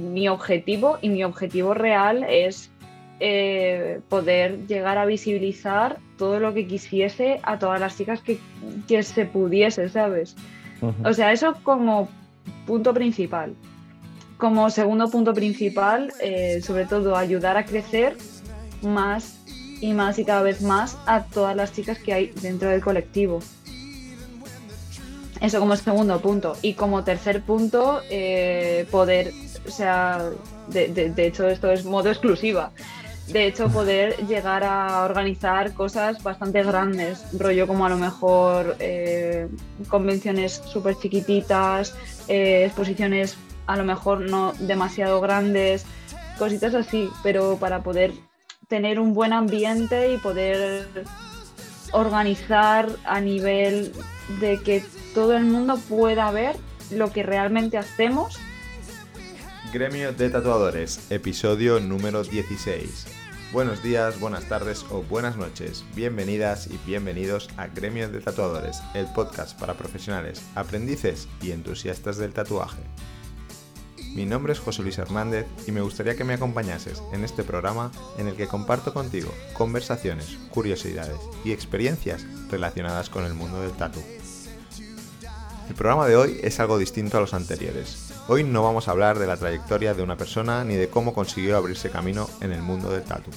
mi objetivo y mi objetivo real es eh, poder llegar a visibilizar todo lo que quisiese a todas las chicas que, se pudiese, ¿sabes? O sea, eso como punto principal. Como segundo punto principal, eh, sobre todo ayudar a crecer más y más y cada vez más a todas las chicas que hay dentro del colectivo. Eso como segundo punto. Y como tercer punto, eh, poder, o sea, de, hecho esto es modo exclusiva, de hecho poder llegar a organizar cosas bastante grandes, rollo como a lo mejor eh, convenciones súper chiquititas, eh, exposiciones a lo mejor no demasiado grandes, cositas así, pero para poder tener un buen ambiente y poder organizar a nivel de que todo el mundo pueda ver lo que realmente hacemos. Gremio de Tatuadores, episodio número 16. Buenos días, buenas tardes o buenas noches. Bienvenidas y bienvenidos a Gremio de Tatuadores, el podcast para profesionales, aprendices y entusiastas del tatuaje. Mi nombre es José Luis Hernández y me gustaría que me acompañases en este programa en el que comparto contigo conversaciones, curiosidades y experiencias relacionadas con el mundo del tatu. El programa de hoy es algo distinto a los anteriores. Hoy no vamos a hablar de la trayectoria de una persona ni de cómo consiguió abrirse camino en el mundo del tatu.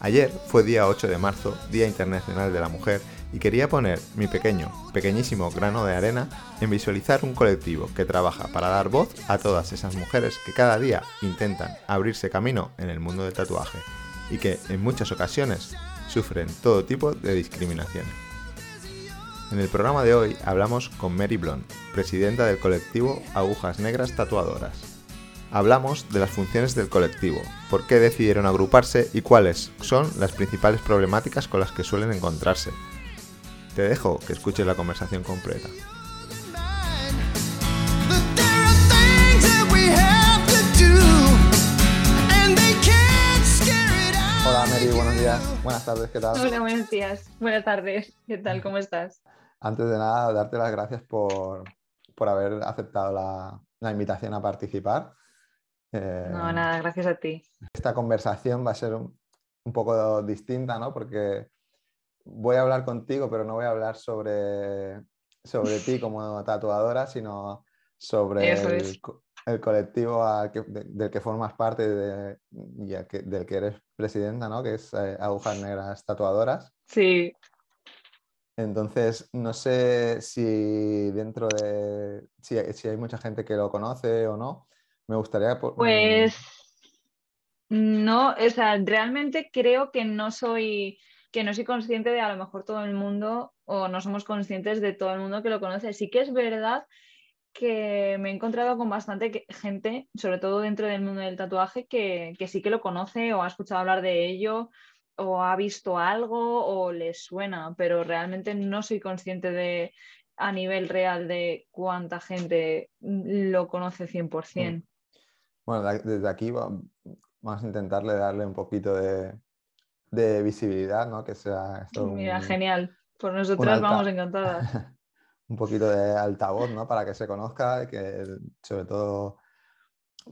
Ayer fue día 8 de marzo, Día Internacional de la Mujer, y quería poner mi pequeño, pequeñísimo grano de arena en visualizar un colectivo que trabaja para dar voz a todas esas mujeres que cada día intentan abrirse camino en el mundo del tatuaje y que en muchas ocasiones sufren todo tipo de discriminación. En el programa de hoy hablamos con Mary Blond, presidenta del colectivo Agujas Negras Tatuadoras. Hablamos de las funciones del colectivo, por qué decidieron agruparse y cuáles son las principales problemáticas con las que suelen encontrarse. Te dejo que escuches la conversación completa. Hola Mary, buenos días. Buenas tardes, ¿qué tal? Hola, buenos días. Buenas tardes, ¿qué tal? ¿Cómo estás? Antes de nada, darte las gracias por, haber aceptado la, invitación a participar. Eh, no, nada, gracias a ti. Esta conversación va a ser un, poco distinta, ¿no? Porque voy a hablar contigo, pero no voy a hablar sobre, sobre ti como tatuadora, sino sobre el, colectivo del que formas parte de, y del que eres presidenta, ¿no? Que es eh, Agujas Negras Tatuadoras. Sí. Entonces, no sé si dentro de, si, hay mucha gente que lo conoce o no. Me gustaría... Pues no, o sea, realmente creo que no soy que no soy consciente de a lo mejor todo el mundo o no somos conscientes de todo el mundo que lo conoce. Sí que es verdad que me he encontrado con bastante gente, sobre todo dentro del mundo del tatuaje, que, que sí que lo conoce o ha escuchado hablar de ello o ha visto algo o le suena, pero realmente no soy consciente de a nivel real de cuánta gente lo conoce 100%. Mm. Bueno, desde aquí vamos a intentarle darle un poquito de, visibilidad, ¿no? Que sea esto Mira, genial. Por nosotras vamos encantadas. un poquito de altavoz, ¿no? Para que se conozca, que sobre todo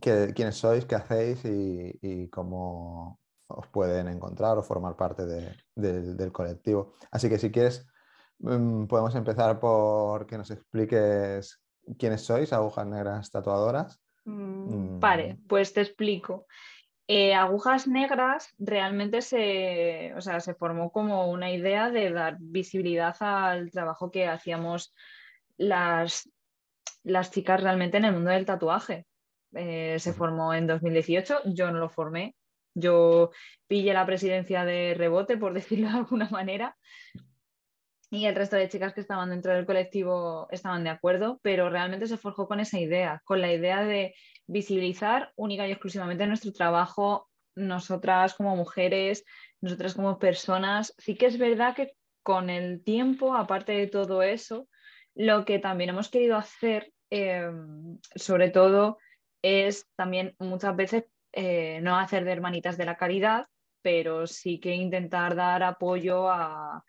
que, quiénes sois, qué hacéis y, y cómo, os pueden encontrar o formar parte del colectivo. Así que si quieres, mm, podemos empezar por que nos expliques quiénes sois, Agujas Negras Tatuadoras. Mm, mm. vale, pues te explico. Eh, Agujas Negras realmente se, se formó como una idea de dar visibilidad al trabajo que hacíamos las, las chicas realmente en el mundo del tatuaje. Eh, se formó en 2018, yo no lo formé, yo pillé la presidencia de rebote, por decirlo de alguna manera, y el resto de chicas que estaban dentro del colectivo estaban de acuerdo, pero realmente se forjó con esa idea, con la idea de visibilizar única y exclusivamente nuestro trabajo, nosotras como mujeres, nosotras como personas. Sí que es verdad que con el tiempo, aparte de todo eso, lo que también hemos querido hacer, em, sobre todo, es también muchas veces eh, no hacer de hermanitas de la caridad, pero sí que intentar dar apoyo a,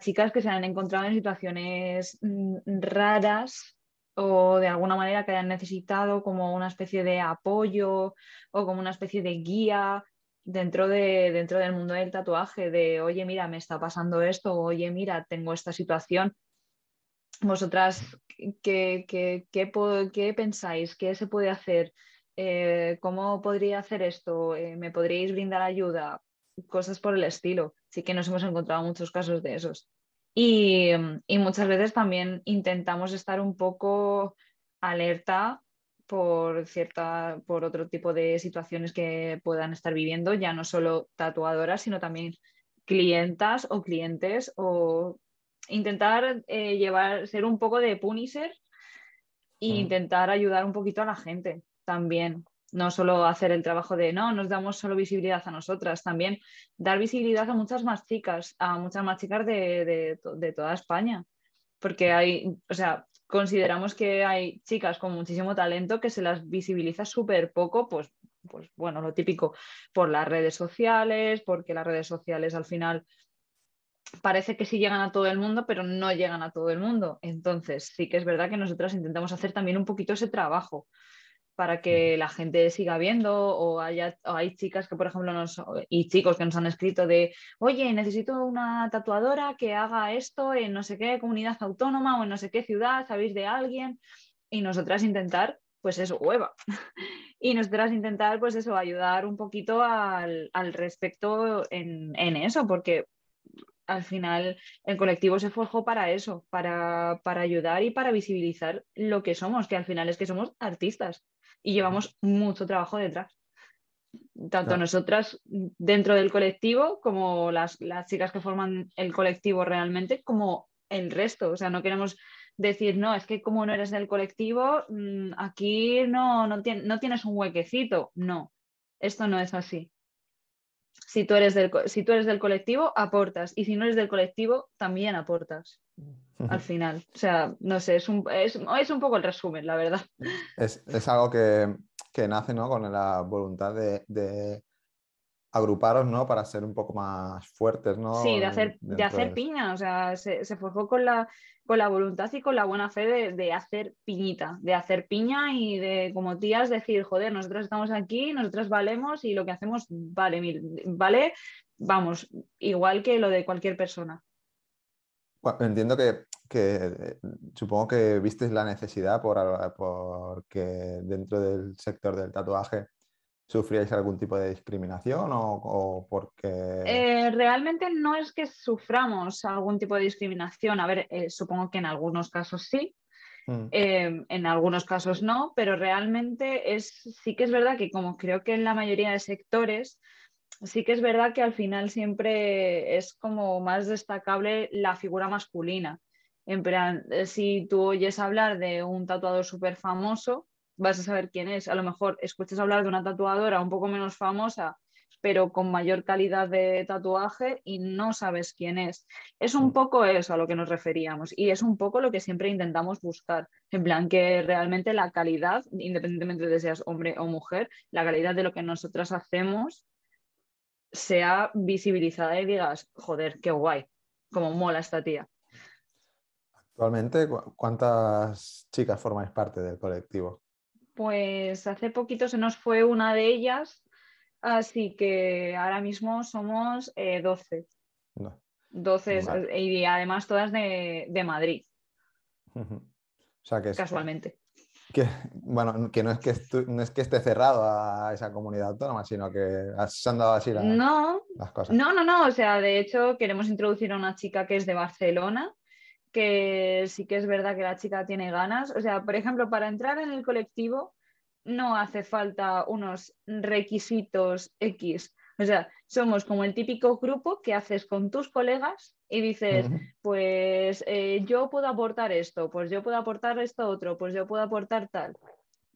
chicas que se han encontrado en situaciones mm, raras o de alguna manera que hayan necesitado como una especie de apoyo o como una especie de guía dentro, de, dentro del mundo del tatuaje, de oye, mira, me está pasando esto, oye, mira, tengo esta situación. Vosotras, ¿qué, qué, pensáis? ¿Qué se puede hacer? Eh, ¿Cómo podría hacer esto? Eh, ¿Me podríais brindar ayuda? Cosas por el estilo. Sí que nos hemos encontrado muchos casos de esos. Y, muchas veces también intentamos estar un poco alerta por cierta, por otro tipo de situaciones que puedan estar viviendo, ya no solo tatuadoras, sino también clientas o clientes, o intentar eh, llevar, ser un poco de punisher e intentar ayudar un poquito a la gente también no solo hacer el trabajo de no, nos damos solo visibilidad a nosotras, también dar visibilidad a muchas más chicas, a muchas más chicas de, toda España. Porque hay, o sea, consideramos que hay chicas con muchísimo talento que se las visibiliza súper poco, pues, pues bueno, lo típico, por las redes sociales, porque las redes sociales al final parece que sí llegan a todo el mundo, pero no llegan a todo el mundo. Entonces, sí que es verdad que nosotras intentamos hacer también un poquito ese trabajo para que la gente siga viendo o, haya, hay chicas que, por ejemplo, nos, y chicos que nos han escrito de, oye, necesito una tatuadora que haga esto en no sé qué comunidad autónoma o en no sé qué ciudad, ¿sabéis de alguien? Y nosotras intentar, pues eso, hueva. y nosotras intentar, pues eso, ayudar un poquito al, respecto en, eso, porque al final el colectivo se forjó para eso, para, para, ayudar y para visibilizar lo que somos, que al final es que somos artistas y llevamos mucho trabajo detrás. Tanto nosotras dentro del colectivo como las, chicas que forman el colectivo realmente, como el resto. O sea, no queremos decir, no, es que como no eres del colectivo, mm, aquí no, no, no tienes un huequecito. No, esto no es así. Si tú, eres del, si tú eres del colectivo, aportas. Y si no eres del colectivo, también aportas al final. O sea, no sé, es un, es, un poco el resumen, la verdad. Es, algo que, nace ¿no? con la voluntad de, agruparos ¿no? para ser un poco más fuertes. ¿no? Sí, de hacer, de hacer piña. O sea, se, forjó con la, con la voluntad y con la buena fe de, hacer piñita, de hacer piña y de como tías decir, joder, nosotros estamos aquí, nosotros valemos y lo que hacemos vale, vale, vamos, igual que lo de cualquier persona. Entiendo que, eh, supongo que visteis la necesidad por, porque dentro del sector del tatuaje sufríais algún tipo de discriminación o, porque... Eh, realmente no es que suframos algún tipo de discriminación. A ver, eh, supongo que en algunos casos sí, mm. en algunos casos no, pero realmente es, sí que es verdad que como creo que en la mayoría de sectores sí que es verdad que al final siempre es como más destacable la figura masculina. En plan, eh, si tú oyes hablar de un tatuador súper famoso, vas a saber quién es. A lo mejor escuchas hablar de una tatuadora un poco menos famosa, pero con mayor calidad de tatuaje y no sabes quién es. Es un mm. poco eso a lo que nos referíamos y es un poco lo que siempre intentamos buscar. En plan, que realmente la calidad, independientemente de seas hombre o mujer, la calidad de lo que nosotras hacemos sea visibilizada y digas, joder, qué guay, como mola esta tía. Actualmente, ¿cuántas chicas formáis parte del colectivo? Pues hace poquito se nos fue una de ellas, así que ahora mismo somos 12. 12 y además todas de, Madrid. Casualmente. Que, bueno, que no es que, no es que esté cerrado a esa comunidad autónoma, sino que se han dado así no, las cosas. No, no, no. O sea, de hecho, queremos introducir a una chica que es de Barcelona, que sí que es verdad que la chica tiene ganas. O sea, por ejemplo, para entrar en el colectivo no hace falta unos requisitos X o sea, somos como el típico grupo que haces con tus colegas y dices, pues eh, yo puedo aportar esto, pues yo puedo aportar esto otro, pues yo puedo aportar tal.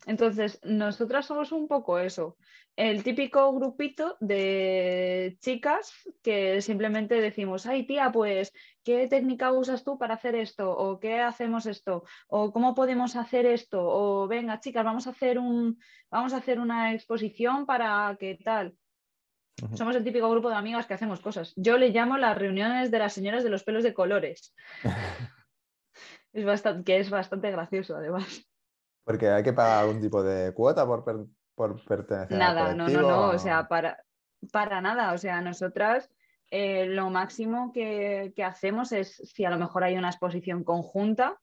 Entonces, nosotras somos un poco eso, el típico grupito de chicas que simplemente decimos, ay tía, pues, ¿qué técnica usas tú para hacer esto? ¿O qué hacemos esto? ¿O cómo podemos hacer esto? O venga, chicas, vamos a hacer un, vamos a hacer una exposición para qué tal. Somos el típico grupo de amigas que hacemos cosas. Yo le llamo las reuniones de las señoras de los pelos de colores. Es bastante, que es bastante gracioso, además. Porque hay que pagar algún tipo de cuota por, por pertenecer nada, al no, colectivo. no, no, o sea, para, para nada. O sea, nosotras eh, lo máximo que, que, hacemos es, si a lo mejor hay una exposición conjunta,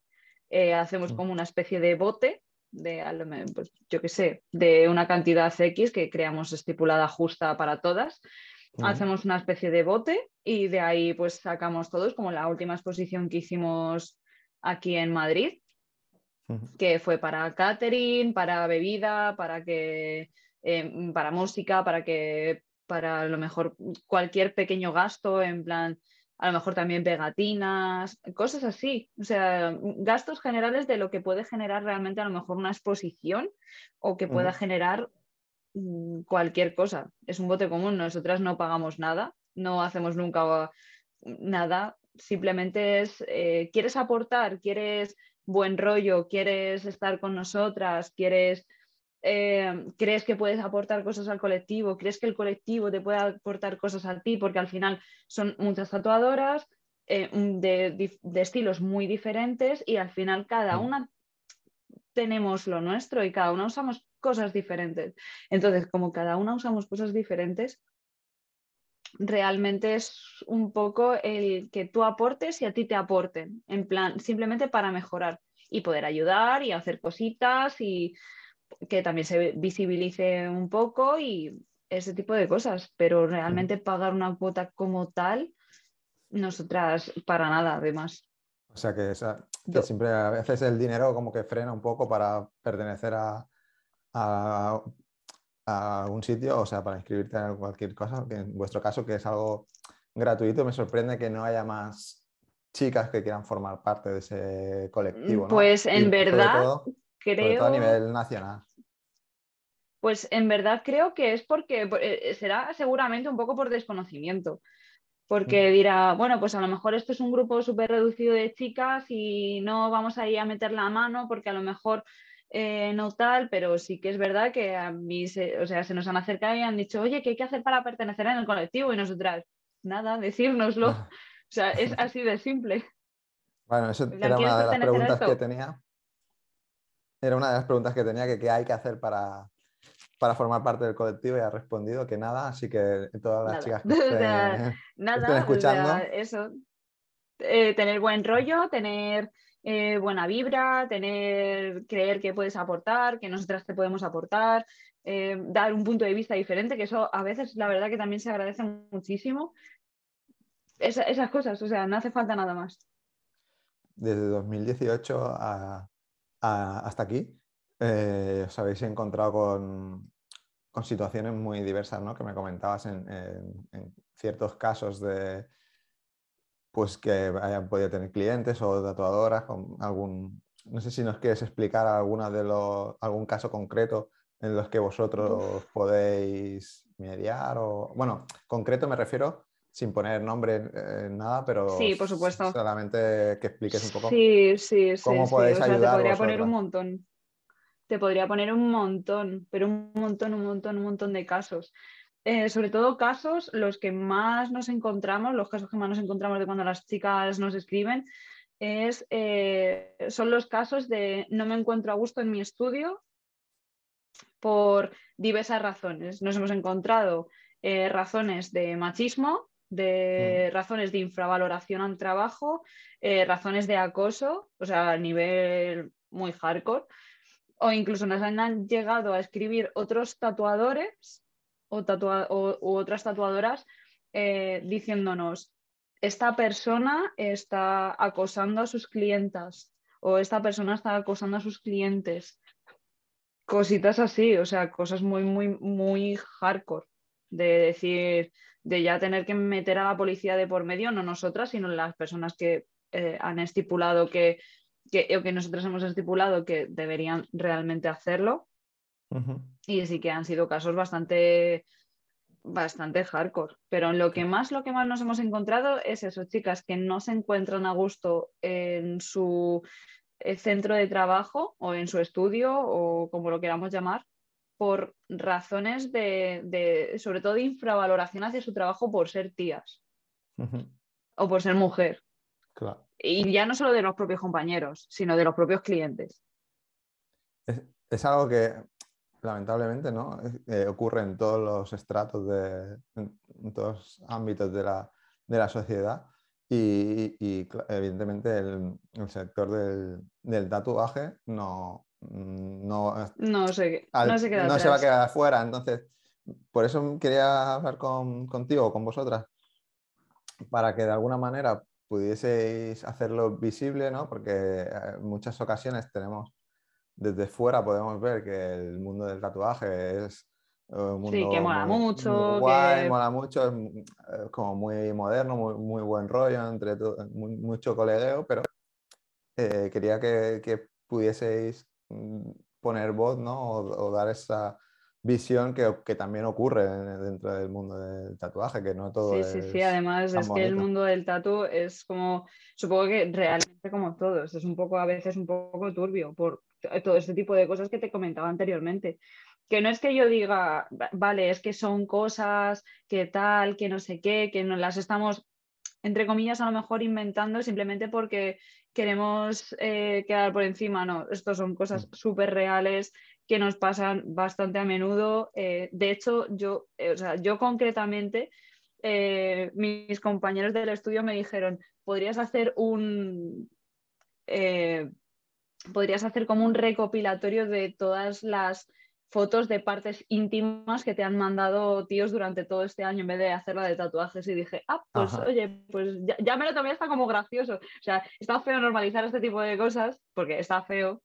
eh, hacemos Mm. como una especie de bote de, a lo me- pues, yo qué sé, de una cantidad X que creamos estipulada justa para todas. Mm. Hacemos una especie de bote y de ahí pues sacamos todos, como la última exposición que hicimos aquí en Madrid, Que fue para catering, para bebida, para que eh, para música, para que para a lo mejor cualquier pequeño gasto, en plan, a lo mejor también pegatinas, cosas así. O sea, gastos generales de lo que puede generar realmente a lo mejor una exposición o que pueda generar mm, cualquier cosa. Es un bote común, nosotras no pagamos nada, no hacemos nunca nada, simplemente es, eh, ¿quieres aportar? ¿Quieres buen rollo? ¿Quieres estar con nosotras? ¿Quieres, eh, ¿Crees que puedes aportar cosas al colectivo? ¿Crees que el colectivo te puede aportar cosas a ti? Porque al final son muchas tatuadoras eh, de, estilos muy diferentes y al final cada Mm. una tenemos lo nuestro y cada una usamos cosas diferentes. Entonces, como cada una usamos cosas diferentes, realmente es un poco el que tú aportes y a ti te aporten, en plan, simplemente para mejorar y poder ayudar y hacer cositas y que también se visibilice un poco y ese tipo de cosas, pero realmente pagar una cuota como tal, nosotras para nada, además. O sea que, siempre a veces el dinero como que frena un poco para pertenecer a, a, a un sitio, o sea, para inscribirte en cualquier cosa, que en vuestro caso que es algo gratuito, me sorprende que no haya más chicas que quieran formar parte de ese colectivo. ¿no? Pues en verdad, todo- sobre creo... todo a nivel nacional. Pues en verdad creo que es porque por- eh, será seguramente un poco por desconocimiento. Porque dirá, bueno, pues a lo mejor esto es un grupo súper reducido de chicas y no vamos ahí a meter la mano porque a lo mejor eh, no tal, pero sí que es verdad que a mí se, o sea, se nos han acercado y han dicho, oye, ¿qué hay que hacer para pertenecer en el colectivo? Y nosotras, nada, decírnoslo. O sea, es así de simple. Bueno, eso era ¿quieres una de las preguntas que tenía. Era una de las preguntas que tenía que qué hay que hacer para, para formar parte del colectivo y ha respondido que nada, así que todas las Nada. chicas que O sea, estén, Nada, estén o sea, escuchando. eso. Eh, tener buen rollo, tener eh, buena vibra, tener, creer que puedes aportar, que nosotras te podemos aportar, eh, dar un punto de vista diferente, que eso a veces la verdad que también se agradece muchísimo. Esa- esas cosas, o sea, no hace falta nada más. desde 2018 a- a- hasta aquí, eh, os habéis encontrado con, con situaciones muy diversas, ¿no? Que me comentabas en, en- en ciertos casos de pues que hayan podido tener clientes o tatuadoras con algún. No sé si nos quieres explicar alguna de los, algún caso concreto en los que vosotros podéis mediar o. Bueno, concreto me refiero sin poner nombre en nada, pero Sí, por supuesto. solamente que expliques un poco. Sí, sí, sí. cómo sí, podéis O sea, te podría poner un montón. Te podría poner un montón, pero un montón, un montón, un montón de casos. Eh, sobre todo casos, los que más nos encontramos, los casos que más nos encontramos de cuando las chicas nos escriben, es, eh, son los casos de no me encuentro a gusto en mi estudio por diversas razones. Nos hemos encontrado eh, razones de machismo, de razones de infravaloración al trabajo, razones de acoso, o sea, a nivel muy hardcore, o incluso nos han llegado a escribir otros tatuadores o, tatua- o- u otras tatuadoras eh, diciéndonos, esta persona está acosando a sus clientas o esta persona está acosando a sus clientes. Cositas así, o sea, cosas muy, muy, muy hardcore. De decir, de ya tener que meter a la policía de por medio, no nosotras, sino las personas que eh, han estipulado que, que, o que nosotros hemos estipulado que deberían realmente hacerlo. Y sí que han sido casos bastante, bastante hardcore. Pero lo que más, lo que más nos hemos encontrado es eso, chicas que no se encuentran a gusto en su eh, centro de trabajo o en su estudio o como lo queramos llamar, por razones de, de sobre todo de infravaloración hacia su trabajo por ser tías o por ser mujer. Claro. y ya no solo de los propios compañeros, sino de los propios clientes. Es, algo que lamentablemente ¿no? Eh, ocurre en todos los estratos, de, en, todos los ámbitos de la, de la sociedad y, evidentemente el, sector del, del, tatuaje no, no, no, se, no, se, no se va a quedar afuera. Entonces, por eso quería hablar con, contigo, con vosotras, para que de alguna manera pudieseis hacerlo visible, ¿no? Porque en eh, muchas ocasiones tenemos, desde fuera podemos ver que el mundo del tatuaje es eh, un mundo sí, que mola mucho. guay, mola mucho, es eh, como muy moderno, muy, buen rollo, entre mucho colegueo, pero quería que, que, pudieseis mm, poner voz, ¿no? o dar esa visión que, también ocurre dentro del mundo del tatuaje, que no todo sí, Sí, sí, además es que el mundo del tatu es como, supongo que realmente como todos, es un poco a veces un poco turbio por todo este tipo de cosas que te comentaba anteriormente. Que no es que yo diga, vale, es que son cosas que tal, que no sé qué, que no las estamos, entre comillas, a lo mejor inventando simplemente porque queremos eh, quedar por encima. No, estos son cosas mm. súper reales que nos pasan bastante a menudo. Eh, de hecho, yo, eh, o sea, yo concretamente, mis compañeros del estudio me dijeron, podrías hacer un... podrías hacer como un recopilatorio de todas las fotos de partes íntimas que te han mandado tíos durante todo este año en vez de hacerla de tatuajes y dije, ah, pues oye, pues ya, ya, me lo tomé, está como gracioso. O sea, está feo normalizar este tipo de cosas porque está feo,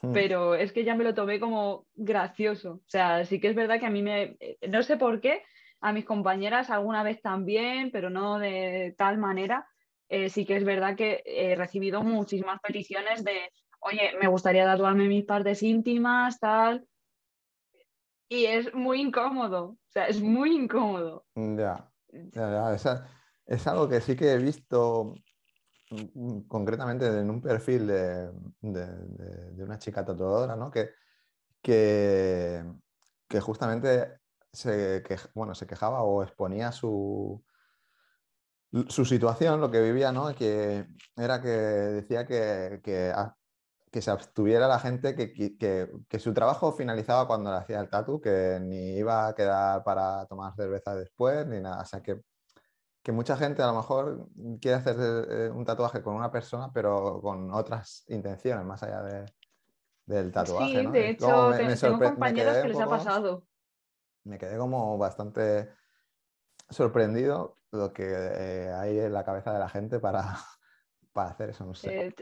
Hmm. pero es que ya me lo tomé como gracioso. O sea, sí que es verdad que a mí me, eh, no sé por qué, a mis compañeras alguna vez también, pero no de tal manera. Eh, sí que es verdad que he recibido muchísimas peticiones de, oye, me gustaría tatuarme mis partes íntimas, tal. Y es muy incómodo, o sea, es muy incómodo. Ya, ya, es algo que sí que he visto Mm, concretamente en un perfil de, una chica tatuadora, ¿no? que, que, justamente se, bueno, se quejaba o exponía su, su situación, lo que vivía, ¿no? que era que decía que, que, que se abstuviera la gente, que, que, su trabajo finalizaba cuando le hacía el tatu, que ni iba a quedar para tomar cerveza después, ni nada. O sea, que que mucha gente a lo mejor quiere hacer eh, un tatuaje con una persona, pero con otras intenciones, más allá de, del tatuaje. Sí, de hecho, tengo compañeros que les ha pasado. Me quedé como bastante sorprendido lo que eh, hay en la cabeza de la gente para, para hacer eso. No sé. Eh,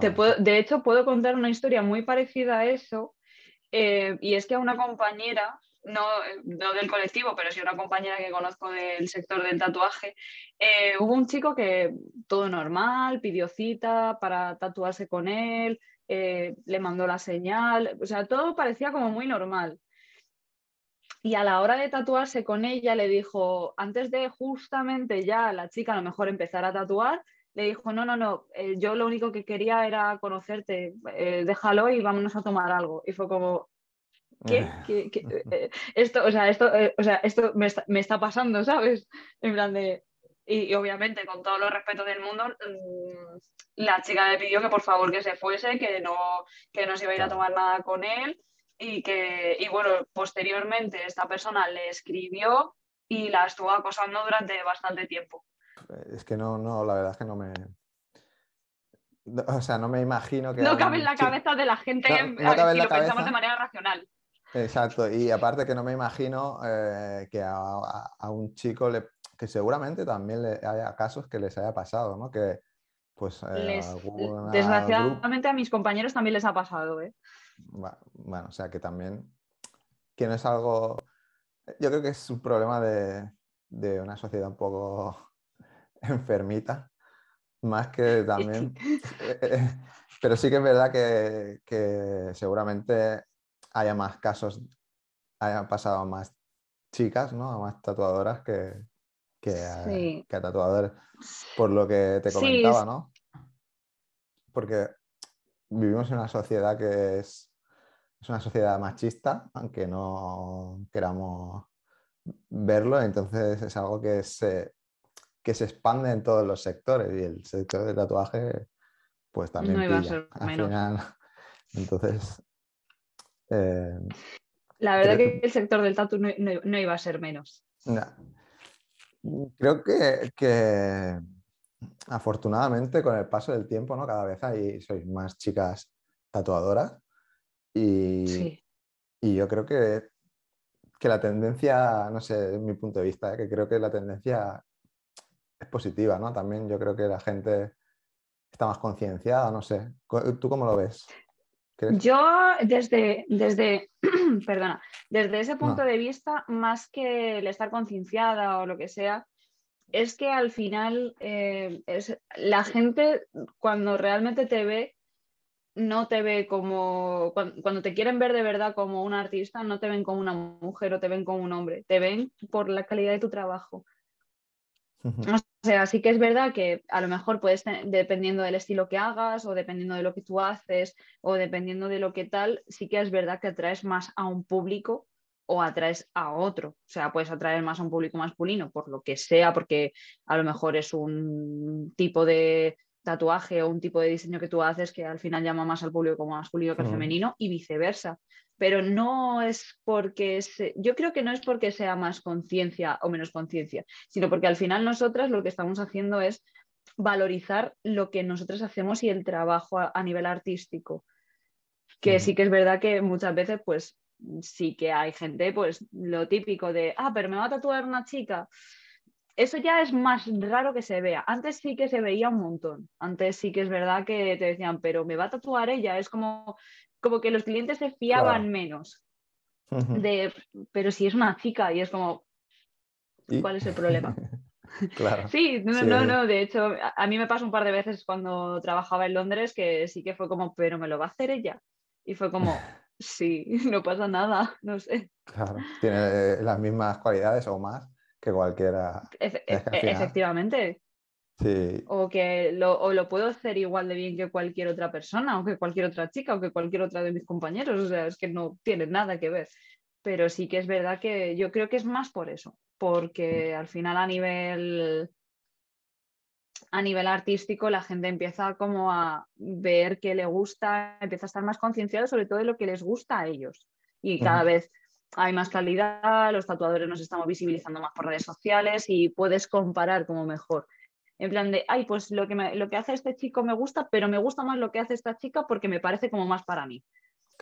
te, puedo, de hecho, puedo contar una historia muy parecida a eso. y es que a una compañera no, no, del colectivo, pero sí una compañera que conozco del sector del tatuaje, eh, hubo un chico que todo normal, pidió cita para tatuarse con él, eh, le mandó la señal, o sea, todo parecía como muy normal. Y a la hora de tatuarse con ella le dijo, antes de justamente ya la chica a lo mejor empezar a tatuar, le dijo, no, no, no, eh, yo lo único que quería era conocerte, déjalo y vámonos a tomar algo. Y fue como, ¿qué? Eh, esto, o sea, esto, eh, o sea, esto me, está, me, está, pasando, ¿sabes? En plan de... Y, obviamente, con todos los respetos del mundo, mm, la chica le pidió que por favor que se fuese, que no, que no se iba a ir a tomar nada con él y que, y bueno, posteriormente esta persona le escribió y la estuvo acosando durante bastante tiempo. Es que no, no, la verdad es que no me, o sea, no me imagino que. No cabe en la cabeza de la gente no, cabe lo pensamos de manera racional. Exacto, y aparte que no me imagino eh, que a, un chico le, que seguramente también le haya casos que les haya pasado, ¿no? Que pues eh, desgraciadamente a mis compañeros también les ha pasado, ¿eh? Bueno, o sea que también que no es algo, yo creo que es un problema de, una sociedad un poco enfermita, más que también, eh, pero sí que es verdad que, que seguramente haya más casos, haya pasado más chicas, ¿no? A más tatuadoras que, que, a, tatuadores, por lo que te comentaba, ¿no? Porque vivimos en una sociedad que es, es una sociedad machista, aunque no queramos verlo, entonces es algo que se, que se expande en todos los sectores y el sector del tatuaje pues también no iba a ser menos. entonces... Eh, la verdad que el sector del tatu no, iba a ser menos. Creo que, afortunadamente con el paso del tiempo, ¿no? Cada vez hay sois más chicas tatuadoras y, y yo creo que, que, la tendencia, no sé, en mi punto de vista, ¿eh? que creo que la tendencia es positiva, ¿no? También yo creo que la gente está más concienciada, no sé. ¿Tú cómo lo ves? Yo desde, desde, perdona, desde ese punto de vista, más que el estar concienciada o lo que sea, es que al final eh, es, la gente cuando realmente te ve, no te ve como, cuando, te quieren ver de verdad como un artista, no te ven como una mujer o te ven como un hombre, te ven por la calidad de tu trabajo. O sea, sí que es verdad que a lo mejor puedes, dependiendo del estilo que hagas o dependiendo de lo que tú haces o dependiendo de lo que tal, sí que es verdad que atraes más a un público o atraes a otro. O sea, puedes atraer más a un público masculino por lo que sea, porque a lo mejor es un tipo de tatuaje o un tipo de diseño que tú haces que al final llama más al público como masculino que femenino y viceversa pero no es porque, yo creo que no es porque sea más conciencia o menos conciencia, sino porque al final nosotras lo que estamos haciendo es valorizar lo que nosotros hacemos y el trabajo a, nivel artístico. Que sí que es verdad que muchas veces, pues sí que hay gente, pues lo típico de, ah, pero me va a tatuar una chica. Eso ya es más raro que se vea. Antes sí que se veía un montón. Antes sí que es verdad que te decían, pero me va a tatuar ella. Es como, como que los clientes se fiaban menos. De, pero si es una chica y es como, ¿cuál es el problema? claro. Sí, no, no, no, de hecho, a, mí me pasó un par de veces cuando trabajaba en Londres que sí que fue como, pero me lo va a hacer ella. Y fue como, sí, no pasa nada, no sé. Claro, tiene las mismas cualidades o más que cualquiera. E, efectivamente. O que lo, lo, puedo hacer igual de bien que cualquier otra persona, o que cualquier otra chica, o que cualquier otra de mis compañeros. O sea, es que no tiene nada que ver. Pero sí que es verdad que yo creo que es más por eso, porque al final a nivel a nivel artístico la gente empieza como a ver qué le gusta, empieza a estar más concienciado sobre todo de lo que les gusta a ellos. Y cada vez hay más calidad, los tatuadores nos estamos visibilizando más por redes sociales y puedes comparar como mejor en plan de, ay, pues lo que, lo que hace este chico me gusta, pero me gusta más lo que hace esta chica porque me parece como más para mí.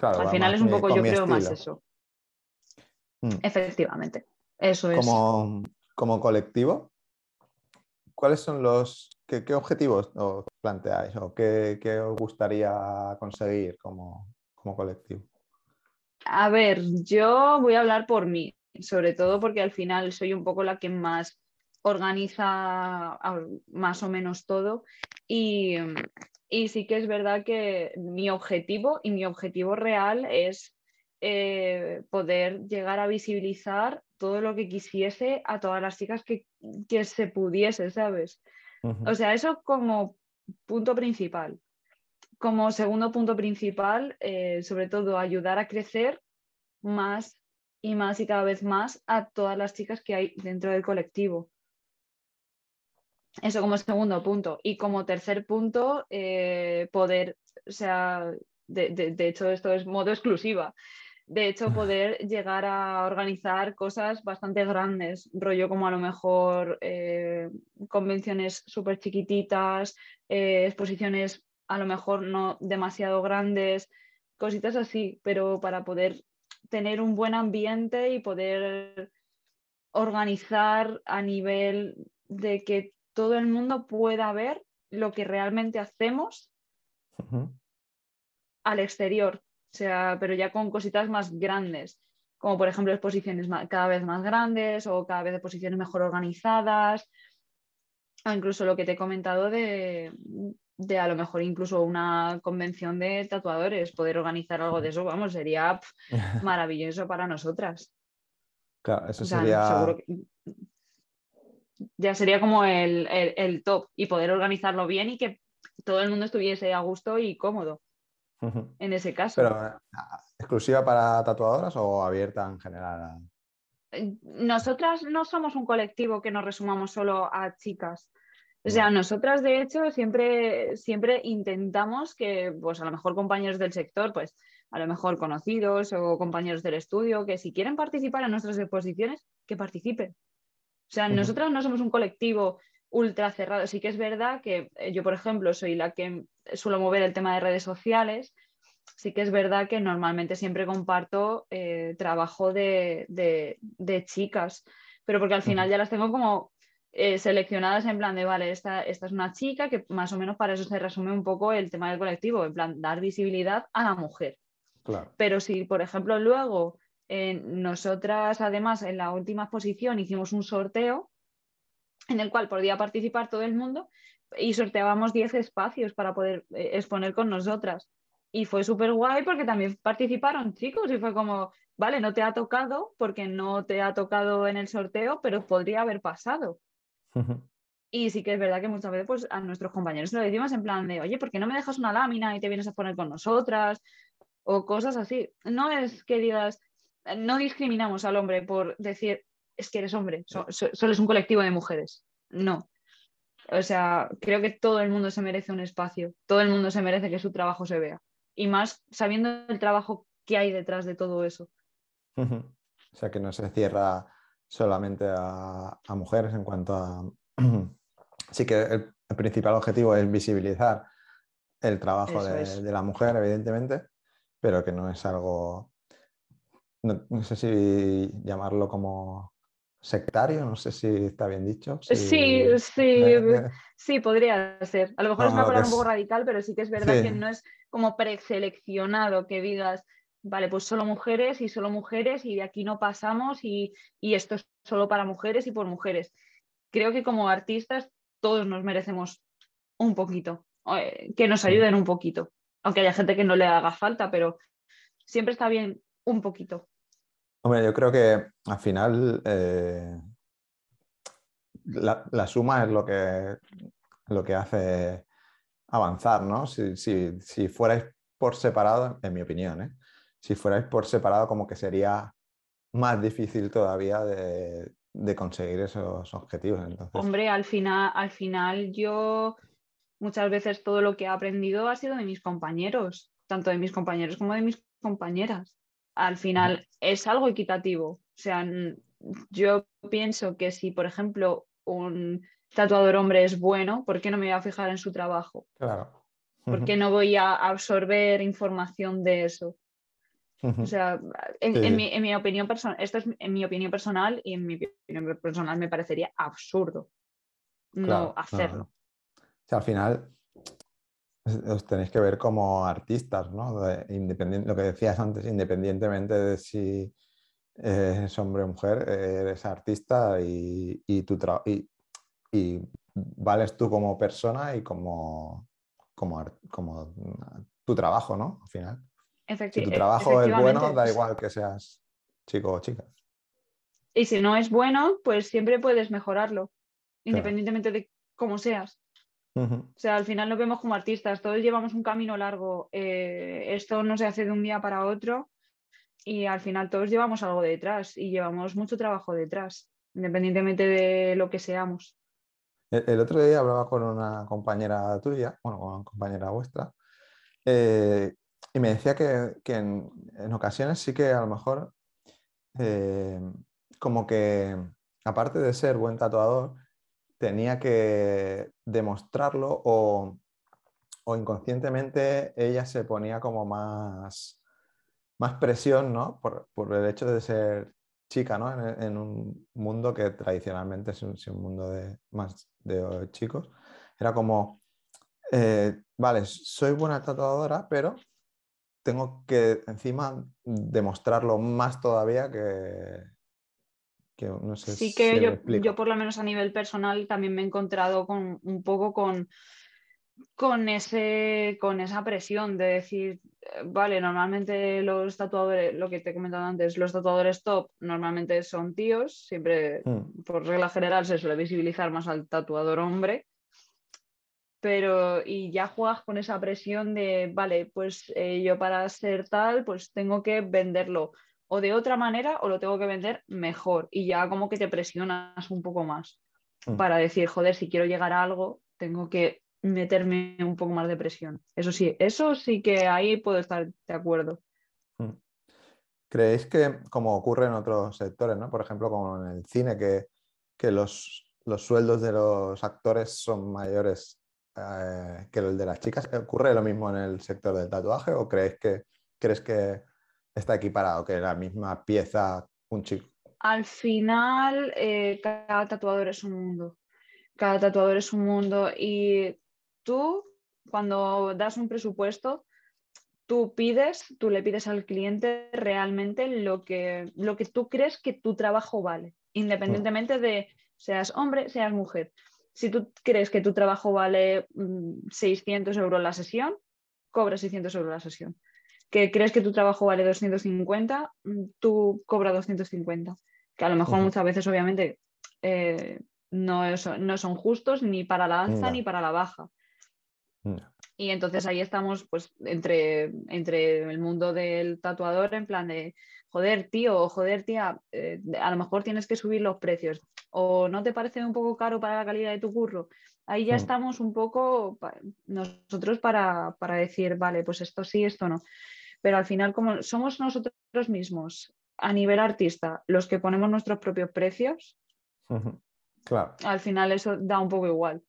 Al final es un poco, yo creo, más eso. Mm. Efectivamente, eso es. Como colectivo, ¿cuáles son los, qué, objetivos os planteáis o qué, os gustaría conseguir como, como colectivo? A ver, yo voy a hablar por mí, sobre todo porque al final soy un poco la que más organiza más o menos todo y, sí que es verdad que mi objetivo y mi objetivo real es eh, poder llegar a visibilizar todo lo que quisiese a todas las chicas que, se pudiese, ¿sabes? O sea, eso como punto principal. Como segundo punto principal, eh, sobre todo ayudar a crecer más y más y cada vez más a todas las chicas que hay dentro del colectivo. Eso como segundo punto. Y como tercer punto, eh, poder, o sea, de, hecho esto es modo exclusiva. De hecho, poder llegar a organizar cosas bastante grandes, rollo como a lo mejor eh, convenciones súper chiquititas, eh, exposiciones a lo mejor no demasiado grandes, cositas así, pero para poder tener un buen ambiente y poder organizar a nivel de que todo el mundo pueda ver lo que realmente hacemos al exterior, o sea, pero ya con cositas más grandes, como por ejemplo exposiciones cada vez más grandes o cada vez exposiciones mejor organizadas, o incluso lo que te he comentado de, de a lo mejor incluso una convención de tatuadores, poder organizar algo de eso, vamos, sería maravilloso para nosotras. Claro, eso sería ya sería como el, top y poder organizarlo bien y que todo el mundo estuviese a gusto y cómodo en ese caso. Pero, ¿exclusiva para tatuadoras o abierta en general? nosotras no somos un colectivo que nos resumamos solo a chicas. O sea, nosotras de hecho siempre, siempre intentamos que, pues a lo mejor compañeros del sector, pues a lo mejor conocidos o compañeros del estudio, que si quieren participar en nuestras exposiciones, que participen. O sea, nosotras no somos un colectivo ultra cerrado. Sí que es verdad que eh, yo, por ejemplo, soy la que suelo mover el tema de redes sociales. Sí que es verdad que normalmente siempre comparto eh, trabajo de, chicas, pero porque al final ya las tengo como eh, seleccionadas en plan de, vale, esta, esta es una chica que más o menos para eso se resume un poco el tema del colectivo, en plan, dar visibilidad a la mujer. Pero si, por ejemplo, luego nosotras, además, en la última exposición hicimos un sorteo en el cual podía participar todo el mundo y sorteábamos 10 espacios para poder eh, exponer con nosotras. Y fue súper guay porque también participaron chicos y fue como, vale, no te ha tocado porque no te ha tocado en el sorteo, pero podría haber pasado. Y sí que es verdad que muchas veces pues, a nuestros compañeros lo decimos en plan de, oye, ¿por qué no me dejas una lámina y te vienes a poner con nosotras? O cosas así. No es que digas, no discriminamos al hombre por decir, es que eres hombre, solo es un colectivo de mujeres. No. O sea, creo que todo el mundo se merece un espacio, todo el mundo se merece que su trabajo se vea. Y más sabiendo el trabajo que hay detrás de todo eso. O sea, que no se cierra solamente a, mujeres en cuanto a... sí que el, principal objetivo es visibilizar el trabajo de, la mujer, evidentemente, pero que no es algo no, sé si llamarlo como sectario, no sé si está bien dicho. Sí, sí, sí, podría ser. A lo mejor es una palabra un poco radical, pero sí que es verdad que no es como preseleccionado que digas, vale, pues solo mujeres y solo mujeres y de aquí no pasamos y, y esto es solo para mujeres y por mujeres. Creo que como artistas todos nos merecemos un poquito, eh, que nos ayuden un poquito, aunque haya gente que no le haga falta, pero siempre está bien un poquito. Hombre, yo creo que al final eh, la, suma es lo que, lo que hace avanzar, ¿no? Si, si, fuerais por separado, en mi opinión, ¿eh? Si fuerais por separado, como que sería más difícil todavía de, conseguir esos objetivos. Hombre, al final, al final yo muchas veces todo lo que he aprendido ha sido de mis compañeros, tanto de mis compañeros como de mis compañeras al final es algo equitativo. O sea, yo pienso que si, por ejemplo, un tatuador hombre es bueno, ¿por qué no me voy a fijar en su trabajo? Claro. ¿Por qué no voy a absorber información de eso? O sea, en, mi, opinión personal, esto es en mi opinión personal y en mi opinión personal me parecería absurdo no hacerlo. O sea, al final, os tenéis que ver como artistas, ¿no? lo que decías antes, independientemente de si eres hombre o mujer, eres artista y, y, tu y, vales tú como persona y como, como, como tu trabajo, ¿no? Al final. Si tu trabajo es bueno, da igual que seas chico o chica. Y si no es bueno, pues siempre puedes mejorarlo, independientemente de cómo seas. O sea, al final nos vemos como artistas, todos llevamos un camino largo, eh, esto no se hace de un día para otro y al final todos llevamos algo detrás y llevamos mucho trabajo detrás, independientemente de lo que seamos. El, otro día hablaba con una compañera tuya, bueno, con una compañera vuestra, eh, y me decía que, en, ocasiones sí que a lo mejor, eh, como que aparte de ser buen tatuador, tenía que demostrarlo o, inconscientemente ella se ponía como más, más presión, ¿no? Por, el hecho de ser chica, ¿no? En, un mundo que tradicionalmente es un, mundo de, más de chicos. Era como, eh, vale, soy buena tatuadora, pero tengo que encima demostrarlo más todavía que, sí que yo, por lo menos a nivel personal también me he encontrado con un poco con, con, ese, con esa presión de decir, eh, vale, normalmente los tatuadores, lo que te he comentado antes, los tatuadores top normalmente son tíos, siempre hmm. por regla general se suele visibilizar más al tatuador hombre, pero y ya juegas con esa presión de, vale, pues eh, yo para ser tal, pues tengo que venderlo o de otra manera o lo tengo que vender mejor y ya como que te presionas un poco más mm. para decir, joder, si quiero llegar a algo, tengo que meterme un poco más de presión. Eso sí, eso sí que ahí puedo estar de acuerdo. Mm. ¿Creéis que, como ocurre en otros sectores, ¿no? por ejemplo, como en el cine, que, que los, los, sueldos de los actores son mayores eh, que los de las chicas? ¿Ocurre lo mismo en el sector del tatuaje o creéis que, crees que está equiparado, que la misma pieza, un chico. Al final, eh, cada tatuador es un mundo. Cada tatuador es un mundo y tú, cuando das un presupuesto, tú pides, tú le pides al cliente realmente lo que, lo que tú crees que tu trabajo vale, independientemente de seas hombre, seas mujer. Si tú crees que tu trabajo vale 600 mm, euros la sesión, cobra 600 euros la sesión que crees que tu trabajo vale 250, mm, tú cobras 250. Que a lo mejor muchas veces, obviamente, eh, no, no, son justos ni para la alza ni para la baja. Y entonces ahí estamos, pues, entre, entre el mundo del tatuador, en plan de, joder, tío, o joder, tía, eh, a lo mejor tienes que subir los precios. O no te parece un poco caro para la calidad de tu curro. Ahí ya estamos un poco nosotros para, para decir, vale, pues esto sí, esto no pero al final como somos nosotros mismos a nivel artista los que ponemos nuestros propios precios, claro. al final eso da un poco igual.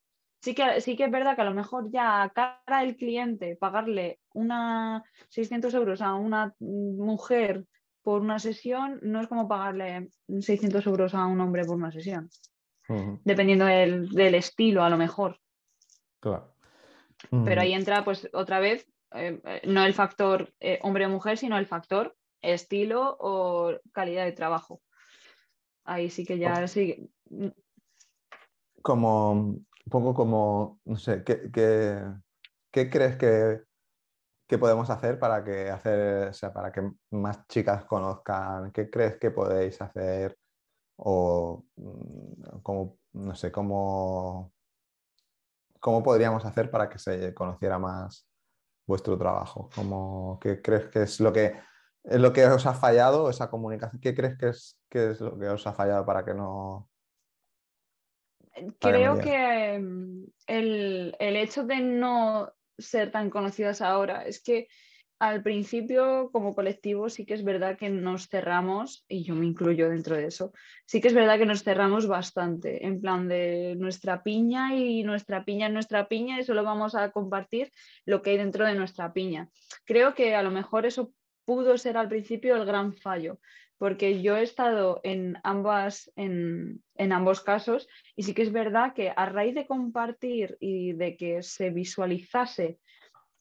Sí que, sí que es verdad que a lo mejor ya a cara del cliente pagarle una 600 euros a una mujer por una sesión no es como pagarle 600 euros a un hombre por una sesión. Dependiendo del, del, estilo, a lo mejor. Claro. Pero ahí entra, pues, otra vez eh, eh, no el factor eh, hombre o mujer, sino el factor estilo o calidad de trabajo. Ahí sí que ya sí. Como un poco como, no sé, ¿qué, crees que, podemos hacer para que hacer, sea, para que más chicas conozcan? ¿Qué crees que podéis hacer? O mm, como, no sé, cómo, cómo podríamos hacer para que se conociera más vuestro trabajo? Como, ¿Qué crees que es lo que, es lo que os ha fallado, esa comunicación? ¿Qué crees que es, que es lo que os ha fallado para que no... Creo que, mm, el, el hecho de no ser tan conocidas ahora es que al principio como colectivo sí que es verdad que nos cerramos, y yo me incluyo dentro de eso, sí que es verdad que nos cerramos bastante, en plan de nuestra piña y nuestra piña es nuestra piña y solo vamos a compartir lo que hay dentro de nuestra piña. Creo que a lo mejor eso pudo ser al principio el gran fallo, porque yo he estado en, ambas, en, en ambos casos y sí que es verdad que a raíz de compartir y de que se visualizase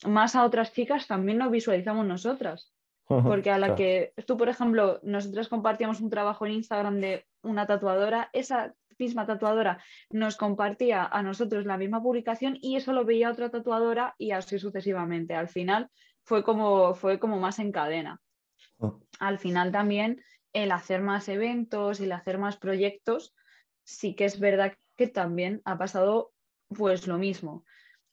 más a otras chicas también nos visualizamos nosotras. Porque a la que tú, por ejemplo, nosotras compartíamos un trabajo en Instagram de una tatuadora, esa misma tatuadora nos compartía a nosotros la misma publicación y eso lo veía otra tatuadora y así sucesivamente. Al final fue como, fue como más en cadena. Al final también el hacer más eventos, el hacer más proyectos, sí que es verdad que también ha pasado pues lo mismo.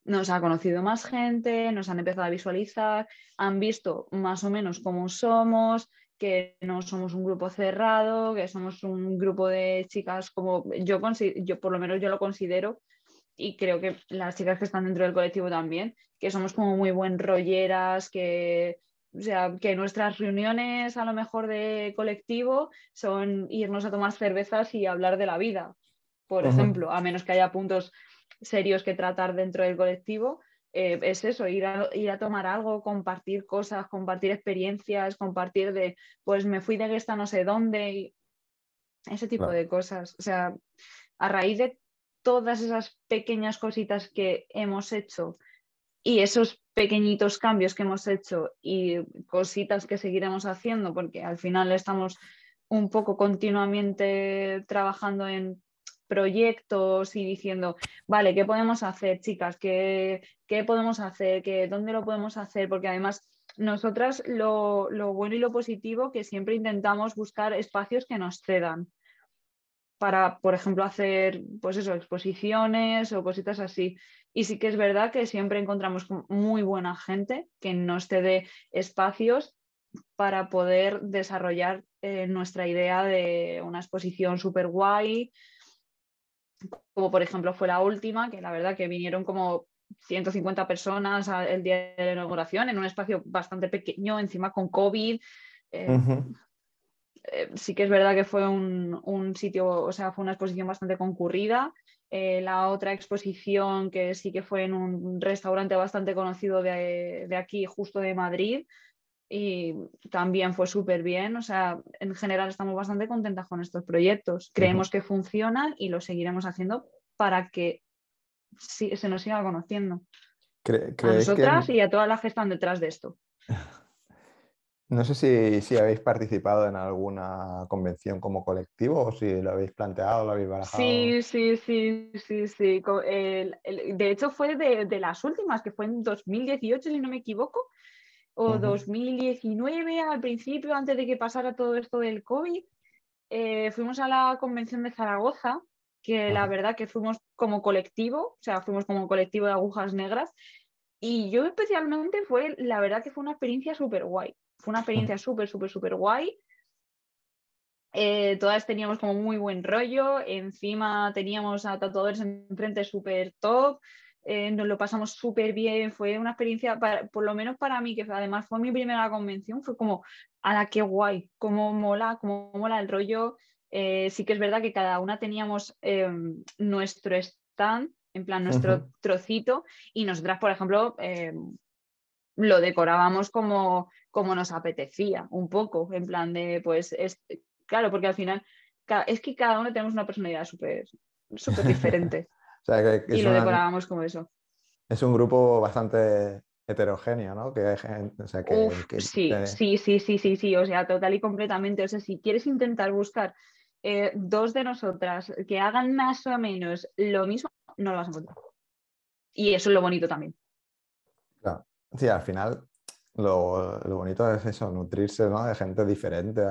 Nos ha conocido más gente, nos han empezado a visualizar, han visto más o menos cómo somos, que no somos un grupo cerrado, que somos un grupo de chicas como yo, yo por lo menos yo lo considero y creo que las chicas que están dentro del colectivo también, que somos como muy buen rolleras, que, o sea, que nuestras reuniones a lo mejor de colectivo son irnos a tomar cervezas y hablar de la vida, por ejemplo, a menos que haya puntos serios que tratar dentro del colectivo, eh, es eso, ir a, ir a tomar algo, compartir cosas, compartir experiencias, compartir de, pues me fui de esta no sé dónde, y ese tipo de cosas. O sea, a raíz de todas esas pequeñas cositas que hemos hecho y esos pequeñitos cambios que hemos hecho y cositas que seguiremos haciendo, porque al final estamos un poco continuamente trabajando en proyectos y diciendo, vale, ¿qué podemos hacer, chicas? ¿Qué, qué podemos hacer? ¿Qué, ¿Dónde lo podemos hacer? Porque además nosotras lo, lo, bueno y lo positivo que siempre intentamos buscar espacios que nos cedan para, por ejemplo, hacer pues eso, exposiciones o cositas así. Y sí que es verdad que siempre encontramos muy buena gente que nos cede espacios para poder desarrollar eh, nuestra idea de una exposición súper guay, como por ejemplo fue la última, que la verdad que vinieron como 150 personas el día de la inauguración en un espacio bastante pequeño, encima con COVID. Eh, eh, sí que es verdad que fue un, sitio, o sea, fue una exposición bastante concurrida. Eh, la otra exposición que sí que fue en un restaurante bastante conocido de, de aquí, justo de Madrid, y también fue súper bien. O sea, en general estamos bastante contentas con estos proyectos. Creemos que funcionan y lo seguiremos haciendo para que se nos siga conociendo. a nosotras y a todas las que están detrás de esto. No sé si, habéis participado en alguna convención como colectivo o si lo habéis planteado, lo habéis barajado. Sí, sí, sí, sí, sí. de hecho fue de, las últimas, que fue en 2018, si no me equivoco, o 2019 al principio, antes de que pasara todo esto del COVID. Eh, fuimos a la convención de Zaragoza, que la verdad que fuimos como colectivo, o sea, fuimos como colectivo de agujas negras. Y yo especialmente fue, la verdad que fue una experiencia súper guay fue una experiencia súper, súper, súper guay. Eh, todas teníamos como muy buen rollo, encima teníamos a tatuadores enfrente súper top, eh, nos lo pasamos súper bien, fue una experiencia, por lo menos para mí, que además fue mi primera convención, fue como, a la que guay, cómo mola, cómo mola el rollo. Eh, sí que es verdad que cada una teníamos em, nuestro stand, en plan nuestro trocito, y nosotras, por ejemplo, em, lo decorábamos como, como nos apetecía, un poco, en plan de, pues, es, claro, porque al final es que cada uno tenemos una personalidad súper diferente. y lo decorábamos como eso. Es un grupo bastante heterogéneo, ¿no? Que sí, sí, sí, sí, sí, sí, o sea, total y completamente. O sea, si quieres intentar buscar eh, dos de nosotras que hagan más o menos lo mismo, no lo vas a encontrar. Y eso es lo bonito también. Claro. Sí, al final lo, bonito es eso, nutrirse de gente diferente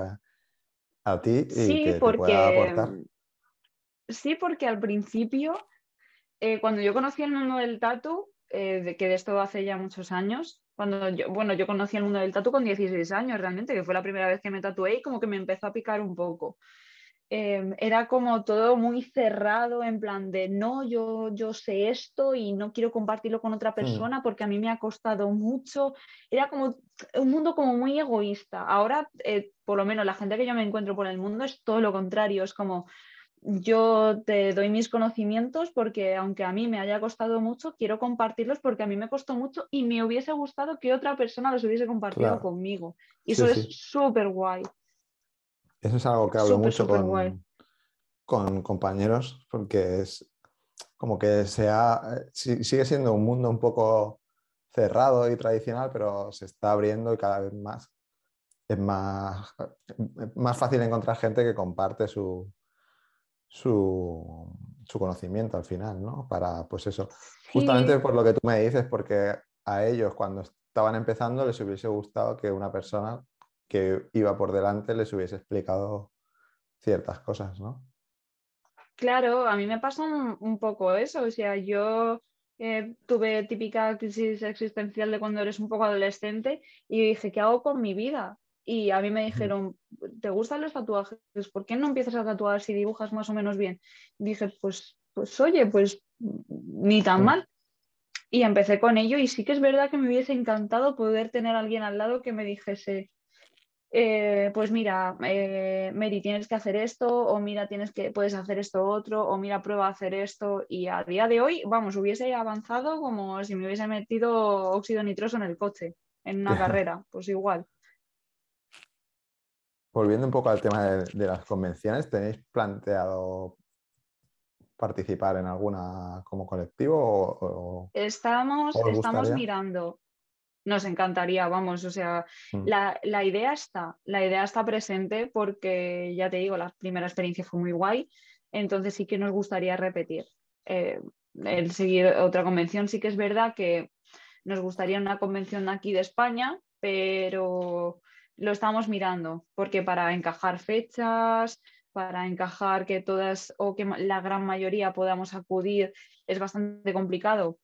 a, ti y que te pueda aportar. Sí, porque al principio, eh, cuando yo conocí el mundo del tatu, eh, de que de esto hace ya muchos años, cuando yo, bueno, yo conocí el mundo del tatu con 16 años realmente, que fue la primera vez que me tatué y como que me empezó a picar un poco. Em, era como todo muy cerrado, en plan de no, yo, yo sé esto y no quiero compartirlo con otra hmm. persona porque a mí me ha costado mucho. Era como un mundo como muy egoísta. Ahora, eh, por lo menos la gente que yo me encuentro por el mundo es todo lo contrario, es como yo te doy mis conocimientos porque aunque a mí me haya costado mucho, quiero compartirlos porque a mí me costó mucho y me hubiese gustado que otra persona los hubiese compartido conmigo. Y eso es súper guay. Eso es algo que hablo mucho con, con, compañeros, porque es como que sea, sigue siendo un mundo un poco cerrado y tradicional, pero se está abriendo y cada vez más es más, más fácil encontrar gente que comparte su, su, conocimiento al final, ¿no? Para, pues eso, justamente por lo que tú me dices, porque a ellos cuando estaban empezando les hubiese gustado que una persona que iba por delante les hubiese explicado ciertas cosas, ¿no? Claro, a mí me pasa un, poco eso, o sea, yo eh, tuve típica crisis existencial de cuando eres un poco adolescente y dije, ¿qué hago con mi vida? Y a mí me dijeron, ¿te gustan los tatuajes? ¿Por qué no empiezas a tatuar si dibujas más o menos bien? dije, pues, pues oye, pues ni tan mal. Y empecé con ello y sí que es verdad que me hubiese encantado poder tener a alguien al lado que me dijese, eh, pues mira, eh, Mary, tienes que hacer esto, o mira, tienes que, puedes hacer esto otro, o mira, prueba a hacer esto. Y a día de hoy, vamos, hubiese avanzado como si me hubiese metido óxido nitroso en el coche, en una carrera, pues igual. Volviendo un poco al tema de, las convenciones, ¿tenéis planteado participar en alguna como colectivo? O, estamos, estamos mirando, nos encantaría, vamos, o sea, mm. la, idea está, la idea está presente porque, ya te digo, la primera experiencia fue muy guay, entonces sí que nos gustaría repetir. Eh, el seguir otra convención, sí que es verdad que nos gustaría una convención aquí de España, pero lo estamos mirando, porque para encajar fechas, para encajar que todas o que la gran mayoría podamos acudir es bastante complicado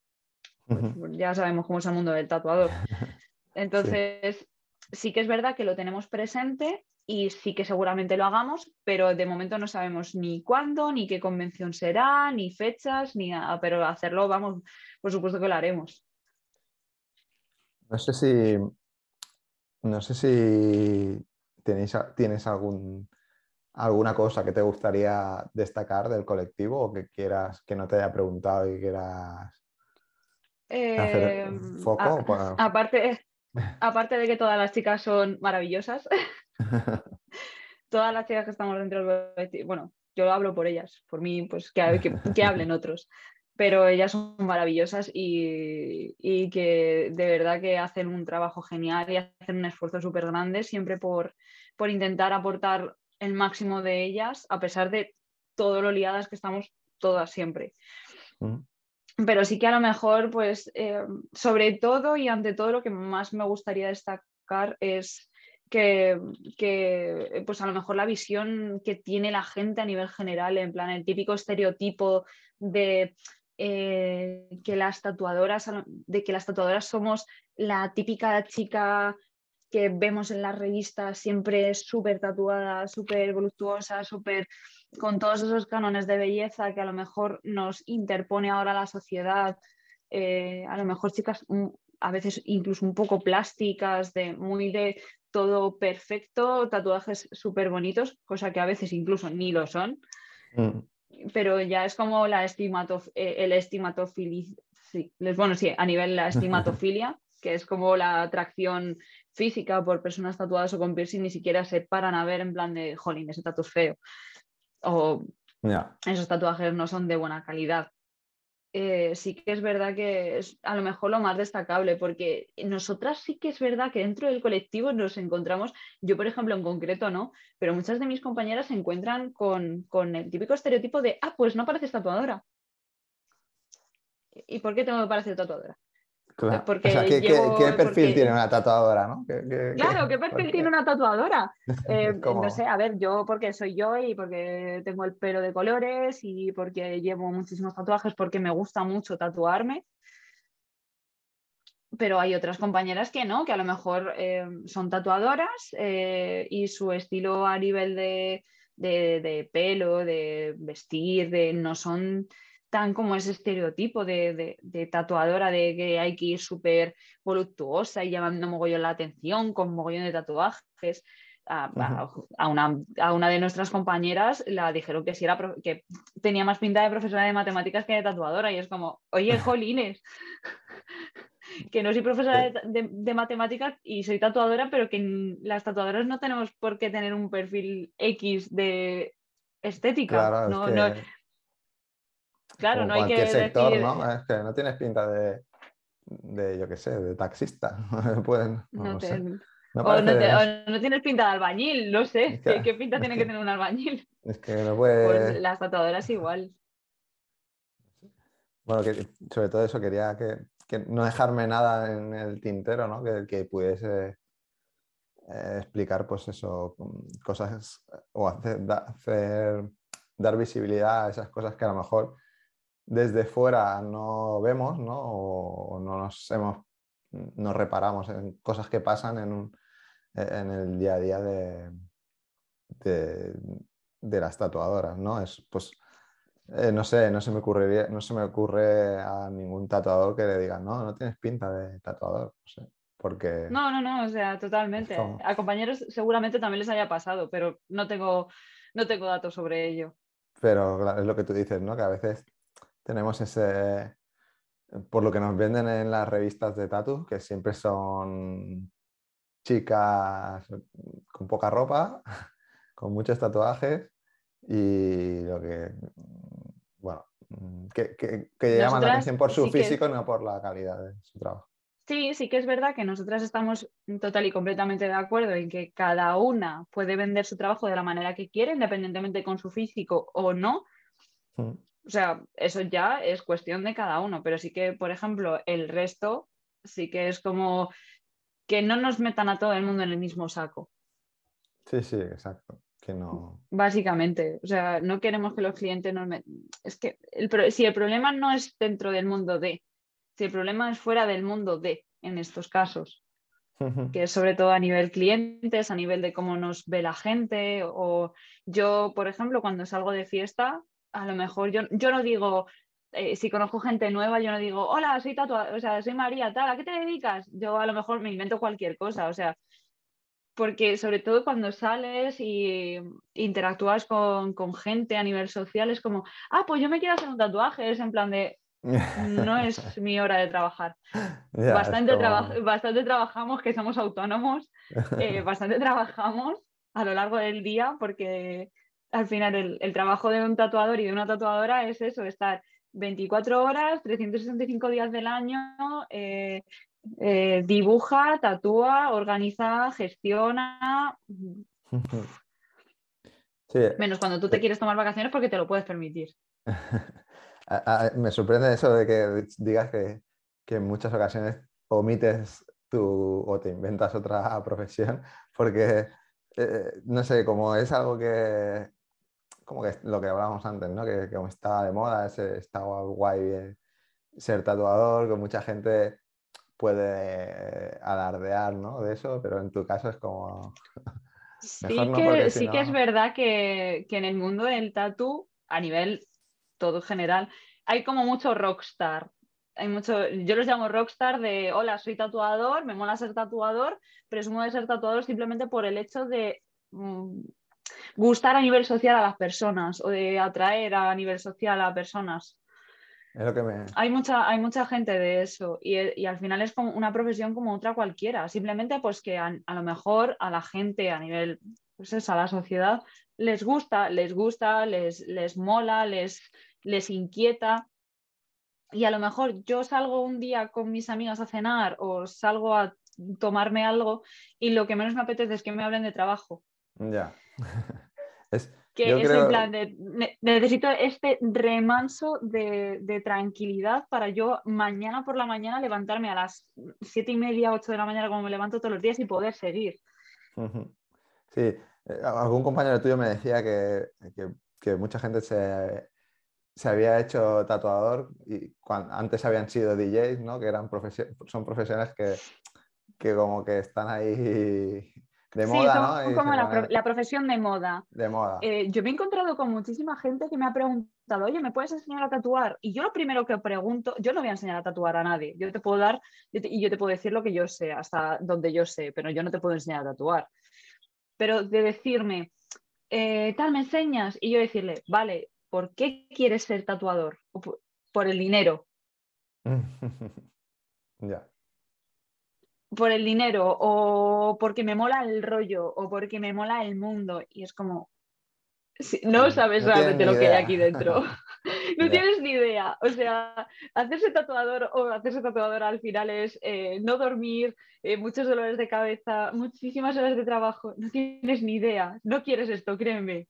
pues ya sabemos cómo es el mundo del tatuador. Entonces, sí que es verdad que lo tenemos presente y sí que seguramente lo hagamos, pero de momento no sabemos ni cuándo, ni qué convención será, ni fechas, ni nada, pero hacerlo, vamos, por supuesto que lo haremos. No sé si, no sé si tenéis, tienes algún, alguna cosa que te gustaría destacar del colectivo o que quieras que no te haya preguntado y quieras em, aparte, aparte de que todas las chicas son maravillosas, todas las chicas que estamos dentro del bueno, yo hablo por ellas, por mí, pues que, que, hablen otros, pero ellas son maravillosas y, y, que de verdad que hacen un trabajo genial y hacen un esfuerzo súper grande siempre por, por intentar aportar el máximo de ellas, a pesar de todo lo liadas que estamos todas siempre. Pero sí que a lo mejor, pues, eh, sobre todo y ante todo, lo que más me gustaría destacar es que, pues a lo mejor la visión que tiene la gente a nivel general, en plan, el típico estereotipo de eh, que las tatuadoras, de que las tatuadoras somos la típica chica que vemos en las revistas siempre súper tatuada, súper voluptuosa, súper con todos esos cánones de belleza que a lo mejor nos interpone ahora la sociedad, eh, a lo mejor chicas mm, a veces incluso un poco plásticas, de muy de todo perfecto, tatuajes súper bonitos, cosa que a veces incluso ni lo son. Mm. Pero ya es como la estimato, eh, el estimatofilia, sí, bueno, sí, a nivel la estimatofilia, que es como la atracción física por personas tatuadas o con piercing, ni siquiera se paran a ver en plan de, jolín, ese tatu es feo. O esos tatuajes no son de buena calidad. Eh, sí que es verdad que es a lo mejor lo más destacable, porque nosotras sí que es verdad que dentro del colectivo nos encontramos, yo por ejemplo en concreto no, pero muchas de mis compañeras se encuentran con, con el típico estereotipo de, ah, pues no pareces tatuadora. ¿Y por qué tengo que parecer tatuadora? ¿Qué, perfil tiene una tatuadora? ¿no? claro, ¿qué perfil tiene una tatuadora? Eh, no sé, a ver, yo porque soy yo y porque tengo el pelo de colores y porque llevo muchísimos tatuajes, porque me gusta mucho tatuarme. Pero hay otras compañeras que no, que a lo mejor eh, son tatuadoras eh, y su estilo a nivel de, de, pelo, de vestir, de, no son tan como ese estereotipo de, tatuadora de que hay que ir súper voluptuosa y llamando mogollón la atención con mogollón de tatuajes. A, una, de nuestras compañeras la dijeron que, si era que tenía más pinta de profesora de matemáticas que de tatuadora y es como, oye, jolines, que no soy profesora de, matemáticas y soy tatuadora, pero que las tatuadoras no tenemos por qué tener un perfil X de estética. no, Claro, no hay que sector, ¿no? Es que no tienes pinta de, de yo qué sé, de taxista. Pueden, no, sé. o, no tienes pinta de albañil, no sé. ¿Qué, pinta tiene que, tener un albañil? Es que no puede... Pues las tatuadoras igual. Bueno, que, sobre todo eso, quería que, no dejarme nada en el tintero, ¿no? Que, que pudiese eh, explicar, pues eso, cosas o hacer, hacer, dar visibilidad a esas cosas que a lo mejor desde fuera no vemos, ¿no? O, no nos hemos, nos reparamos en cosas que pasan en, en el día a día de, de, las tatuadoras, ¿no? Es, pues, eh, no sé, no se, me ocurre, no se me ocurre a ningún tatuador que le diga, no, no tienes pinta de tatuador, no sé, porque... No, no, no, o sea, totalmente. A compañeros seguramente también les haya pasado, pero no tengo, no tengo datos sobre ello. Pero es lo que tú dices, ¿no? Que a veces tenemos ese, por lo que nos venden en las revistas de tatu, que siempre son chicas con poca ropa, con muchos tatuajes y lo que, bueno, que, que, llaman la atención por su físico y no por la calidad de su trabajo. Sí, sí que es verdad que nosotras estamos total y completamente de acuerdo en que cada una puede vender su trabajo de la manera que quiere, independientemente con su físico o no. Mm. O sea, eso ya es cuestión de cada uno, pero sí que, por ejemplo, el resto sí que es como que no nos metan a todo el mundo en el mismo saco. Sí, sí, exacto. Que no... Básicamente, o sea, no queremos que los clientes nos metan... Es que si el problema no es dentro del mundo de, si el problema es fuera del mundo de, en estos casos. que es sobre todo a nivel clientes, a nivel de cómo nos ve la gente. O yo, por ejemplo, cuando salgo de fiesta, a lo mejor yo, yo no digo, eh, si conozco gente nueva, yo no digo, hola, soy tatuada, o sea, soy María, tal, ¿a qué te dedicas? Yo a lo mejor me invento cualquier cosa, o sea, porque sobre todo cuando sales y interactúas con, con gente a nivel social, es como, ah, pues yo me quiero hacer un tatuaje, es en plan de, no es mi hora de trabajar. bastante, bastante trabajamos, que somos autónomos, eh, bastante trabajamos a lo largo del día porque al final el, trabajo de un tatuador y de una tatuadora es eso, estar 24 horas, 365 días del año, eh, eh, dibuja, tatúa, organiza, gestiona. Menos cuando tú te quieres tomar vacaciones porque te lo puedes permitir. me sorprende eso de que digas que, en muchas ocasiones omites tú o te inventas otra profesión, porque, eh, no sé, como es algo que, como que lo que hablábamos antes, ¿no? Que, como está de moda, estaba guay eh, ser tatuador, que mucha gente puede alardear, ¿no? De eso, pero en tu caso es como... sí, que, sí que es verdad que, que en el mundo del tatu, a nivel todo general, hay como mucho rockstar. Hay mucho, yo los llamo rockstar de, hola, soy tatuador, me mola ser tatuador, presumo de ser tatuador simplemente por el hecho de mm, gustar a nivel social a las personas o de atraer a nivel social a personas. hay, mucha, hay mucha gente de eso y, al final es como una profesión como otra cualquiera. Simplemente pues que a, lo mejor a la gente a nivel, pues a la sociedad les gusta, les gusta, les, les mola, les, les inquieta. Y a lo mejor yo salgo un día con mis amigas a cenar o salgo a tomarme algo y lo que menos me apetece es que me hablen de trabajo. Ya. que es en plan de necesito este remanso de, tranquilidad para yo mañana por la mañana levantarme a las siete y media, ocho de la mañana como me levanto todos los días y poder seguir. Sí, eh, algún compañero tuyo me decía que, que mucha gente se, se había hecho tatuador y antes habían sido DJs, ¿no? Que eran son profesiones que, que, como que están ahí de moda, ¿no? como la, profesión de moda. De moda. Eh, yo me he encontrado con muchísima gente que me ha preguntado, oye, ¿me puedes enseñar a tatuar? Y yo lo primero que pregunto, yo no voy a enseñar a tatuar a nadie, yo te puedo dar y yo te puedo decir lo que yo sé, hasta donde yo sé, pero yo no te puedo enseñar a tatuar. Pero de decirme, eh, tal, me enseñas, y yo decirle, vale, ¿por qué quieres ser tatuador? por, el dinero. Ya. Por el dinero, o porque me mola el rollo, o porque me mola el mundo. Y es como, no sabes realmente lo que hay aquí dentro. no tienes ni idea. O sea, hacerse tatuador o hacerse tatuador al final es eh, no dormir, eh, muchos dolores de cabeza, muchísimas horas de trabajo. No tienes ni idea. No quieres esto, créeme.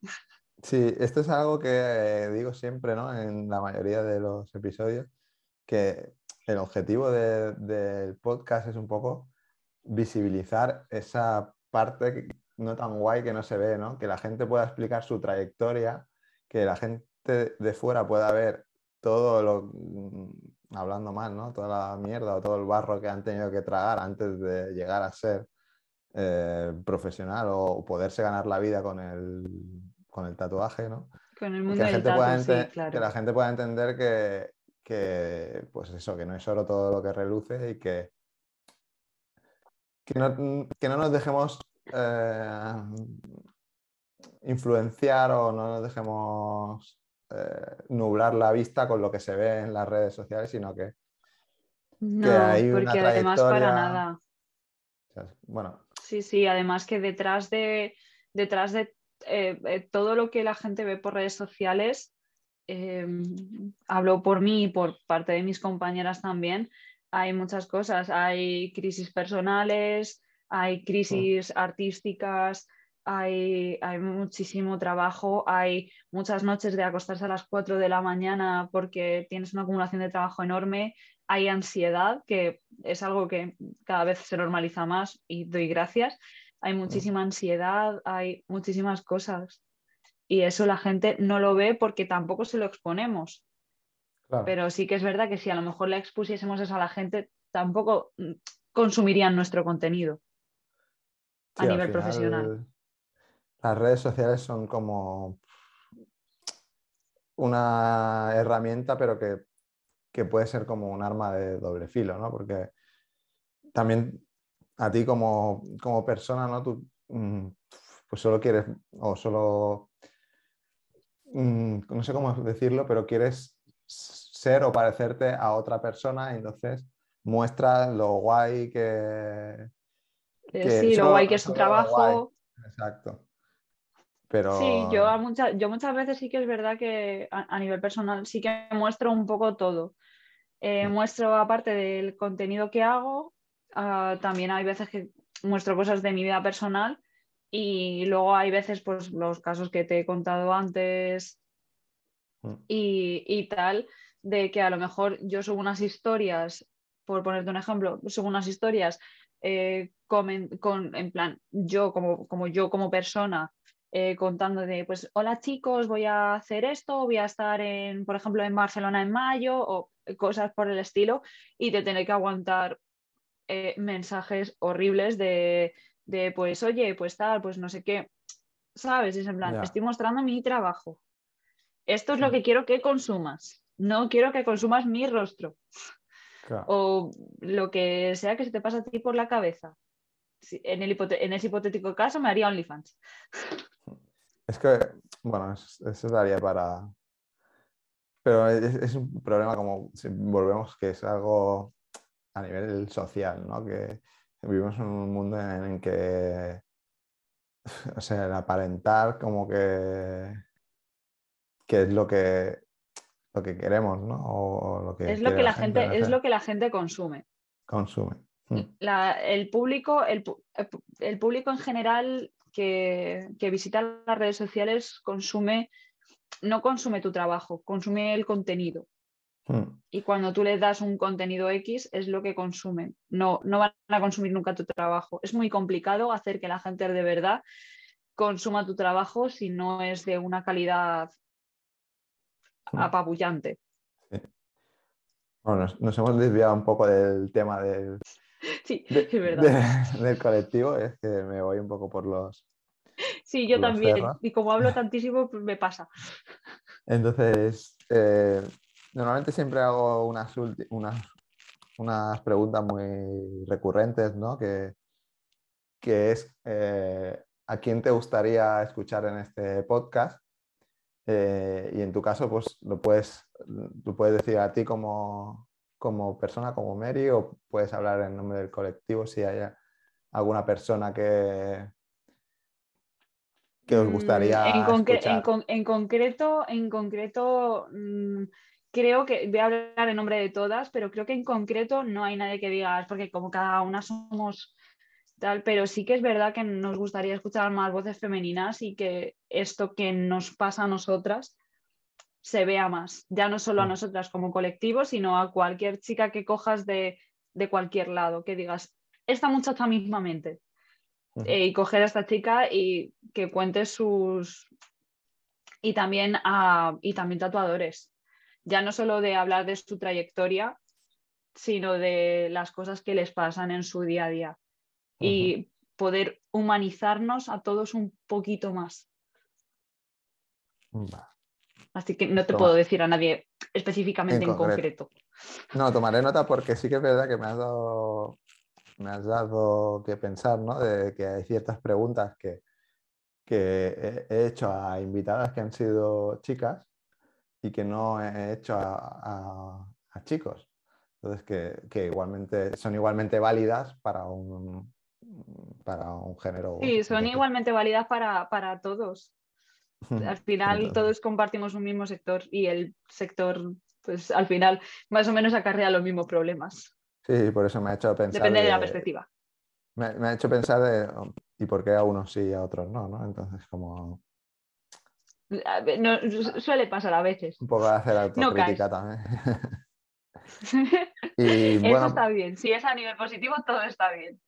Sí, esto es algo que digo siempre ¿no? en la mayoría de los episodios, que el objetivo del podcast es un poco visibilizar esa parte no tan guay que no se ve, ¿no? que la gente pueda explicar su trayectoria, que la gente de fuera pueda ver todo lo, mm, hablando mal, ¿no? toda la mierda o todo el barro que han tenido que tragar antes de llegar a ser eh, profesional o poderse ganar la vida con el con el tatuaje, ¿no? Con el mundo que tatu, sí, claro. Que la gente pueda entender que, pues eso, que no es solo todo lo que reluce y que, que, no, nos dejemos eh, influenciar o no nos dejemos eh, nublar la vista con lo que se ve en las redes sociales, sino que, no, hay una porque además para nada. Bueno. Sí, sí, además que detrás de, detrás de eh, eh, todo lo que la gente ve por redes sociales, hablo por mí y por parte de mis compañeras también, hay muchas cosas, hay crisis personales, hay crisis artísticas, hay, hay, muchísimo trabajo, hay muchas noches de acostarse a las 4 de la mañana porque tienes una acumulación de trabajo enorme, hay ansiedad, que es algo que cada vez se normaliza más y doy gracias, hay muchísima ansiedad, hay muchísimas cosas. Y eso la gente no lo ve porque tampoco se lo exponemos. Pero sí que es verdad que si a lo mejor le expusiésemos eso a la gente, tampoco, consumirían nuestro contenido a nivel profesional. Las redes sociales son como una herramienta, pero que, puede ser como un arma de doble filo, ¿no? Porque también a ti como, persona, ¿no? Tú mm, pues solo quieres, o solo, mm, no sé cómo decirlo, pero quieres ser o parecerte a otra persona y entonces muestra lo guay que... sí, lo guay que es su trabajo. Exacto. Sí, yo, a yo muchas veces sí que es verdad que a, nivel personal sí que muestro un poco todo. Eh, muestro, aparte del contenido que hago, ah, también hay veces que muestro cosas de mi vida personal y luego hay veces, pues los casos que te he contado antes mm. y, tal, de que a lo mejor yo subo unas historias, por ponerte un ejemplo, subo unas historias eh, con, en plan, yo como, como yo como persona eh, contando de, pues, hola chicos, voy a hacer esto, voy a estar, en, por ejemplo, en Barcelona en mayo o cosas por el estilo y de tener que aguantar eh, mensajes horribles de, pues, oye, pues tal, pues no sé qué, ¿sabes? Es en plan, estoy mostrando mi trabajo. Esto es lo que quiero que consumas. No quiero que consumas mi rostro. O lo que sea que se te pase a ti por la cabeza. En, el en ese hipotético caso me haría OnlyFans. Es que, bueno, eso, daría para... Pero es, un problema como, si volvemos, que es algo a nivel social, ¿no? Que vivimos en un mundo en, el que, o sea, el aparentar como que, que es lo que, lo que queremos, ¿no? lo que es lo que la, gente, es lo que la gente consume. Consume. Mm. el, público, el, el, público en general que, visita las redes sociales consume, no consume tu trabajo, consume el contenido. Hmm. Y cuando tú le das un contenido X es lo que consumen. No, no van a consumir nunca tu trabajo. Es muy complicado hacer que la gente de verdad consuma tu trabajo si no es de una calidad apabullante. Bueno, nos, hemos desviado un poco del tema del, Sí, es verdad. del colectivo es que me voy un poco por los. Sí, yo también. Y como hablo tantísimo, pues me pasa. Entonces, eh, normalmente siempre hago unas, unas, unas preguntas muy recurrentes, ¿no? Que, que es eh, ¿a quién te gustaría escuchar en este podcast? Eh, y en tu caso, pues lo puedes, lo puedes decir a ti como, como persona, como Mary, o puedes hablar en nombre del colectivo si hay alguna persona que, que os gustaría. Mm, en, escuchar. en, concreto, en concreto mm, creo que voy a hablar en nombre de todas, pero creo que en concreto no hay nadie que diga, porque como cada una somos tal, pero sí que es verdad que nos gustaría escuchar más voces femeninas y que esto que nos pasa a nosotras se vea más, ya no solo a mm. nosotras como colectivo, sino a cualquier chica que cojas de, cualquier lado, que digas, esta muchacha mismamente, eh, y coger a esta chica y que cuente sus... Y también, a, y también tatuadores, ya no solo de hablar de su trayectoria, sino de las cosas que les pasan en su día a día y poder humanizarnos a todos un poquito más. Así que no te puedo decir a nadie específicamente en, concreto. No, tomaré nota porque sí que es verdad que me has dado, me has dado que pensar, ¿no? De que hay ciertas preguntas que, que he hecho a invitadas que han sido chicas y que no he hecho a, chicos. Entonces, que, igualmente son igualmente válidas para un, para un género. Sí, son igualmente válidas para, para todos. Al final todos compartimos un mismo sector y el sector, pues al final, más o menos acarrea los mismos problemas. Sí, por eso me ha hecho pensar. Depende de, la perspectiva. Me, ha hecho pensar de y por qué a unos sí y a otros no, ¿no? Entonces, como. suele pasar a veces. Un poco de hacer autocrítica también. y, Eso está bien. Si es a nivel positivo, todo está bien.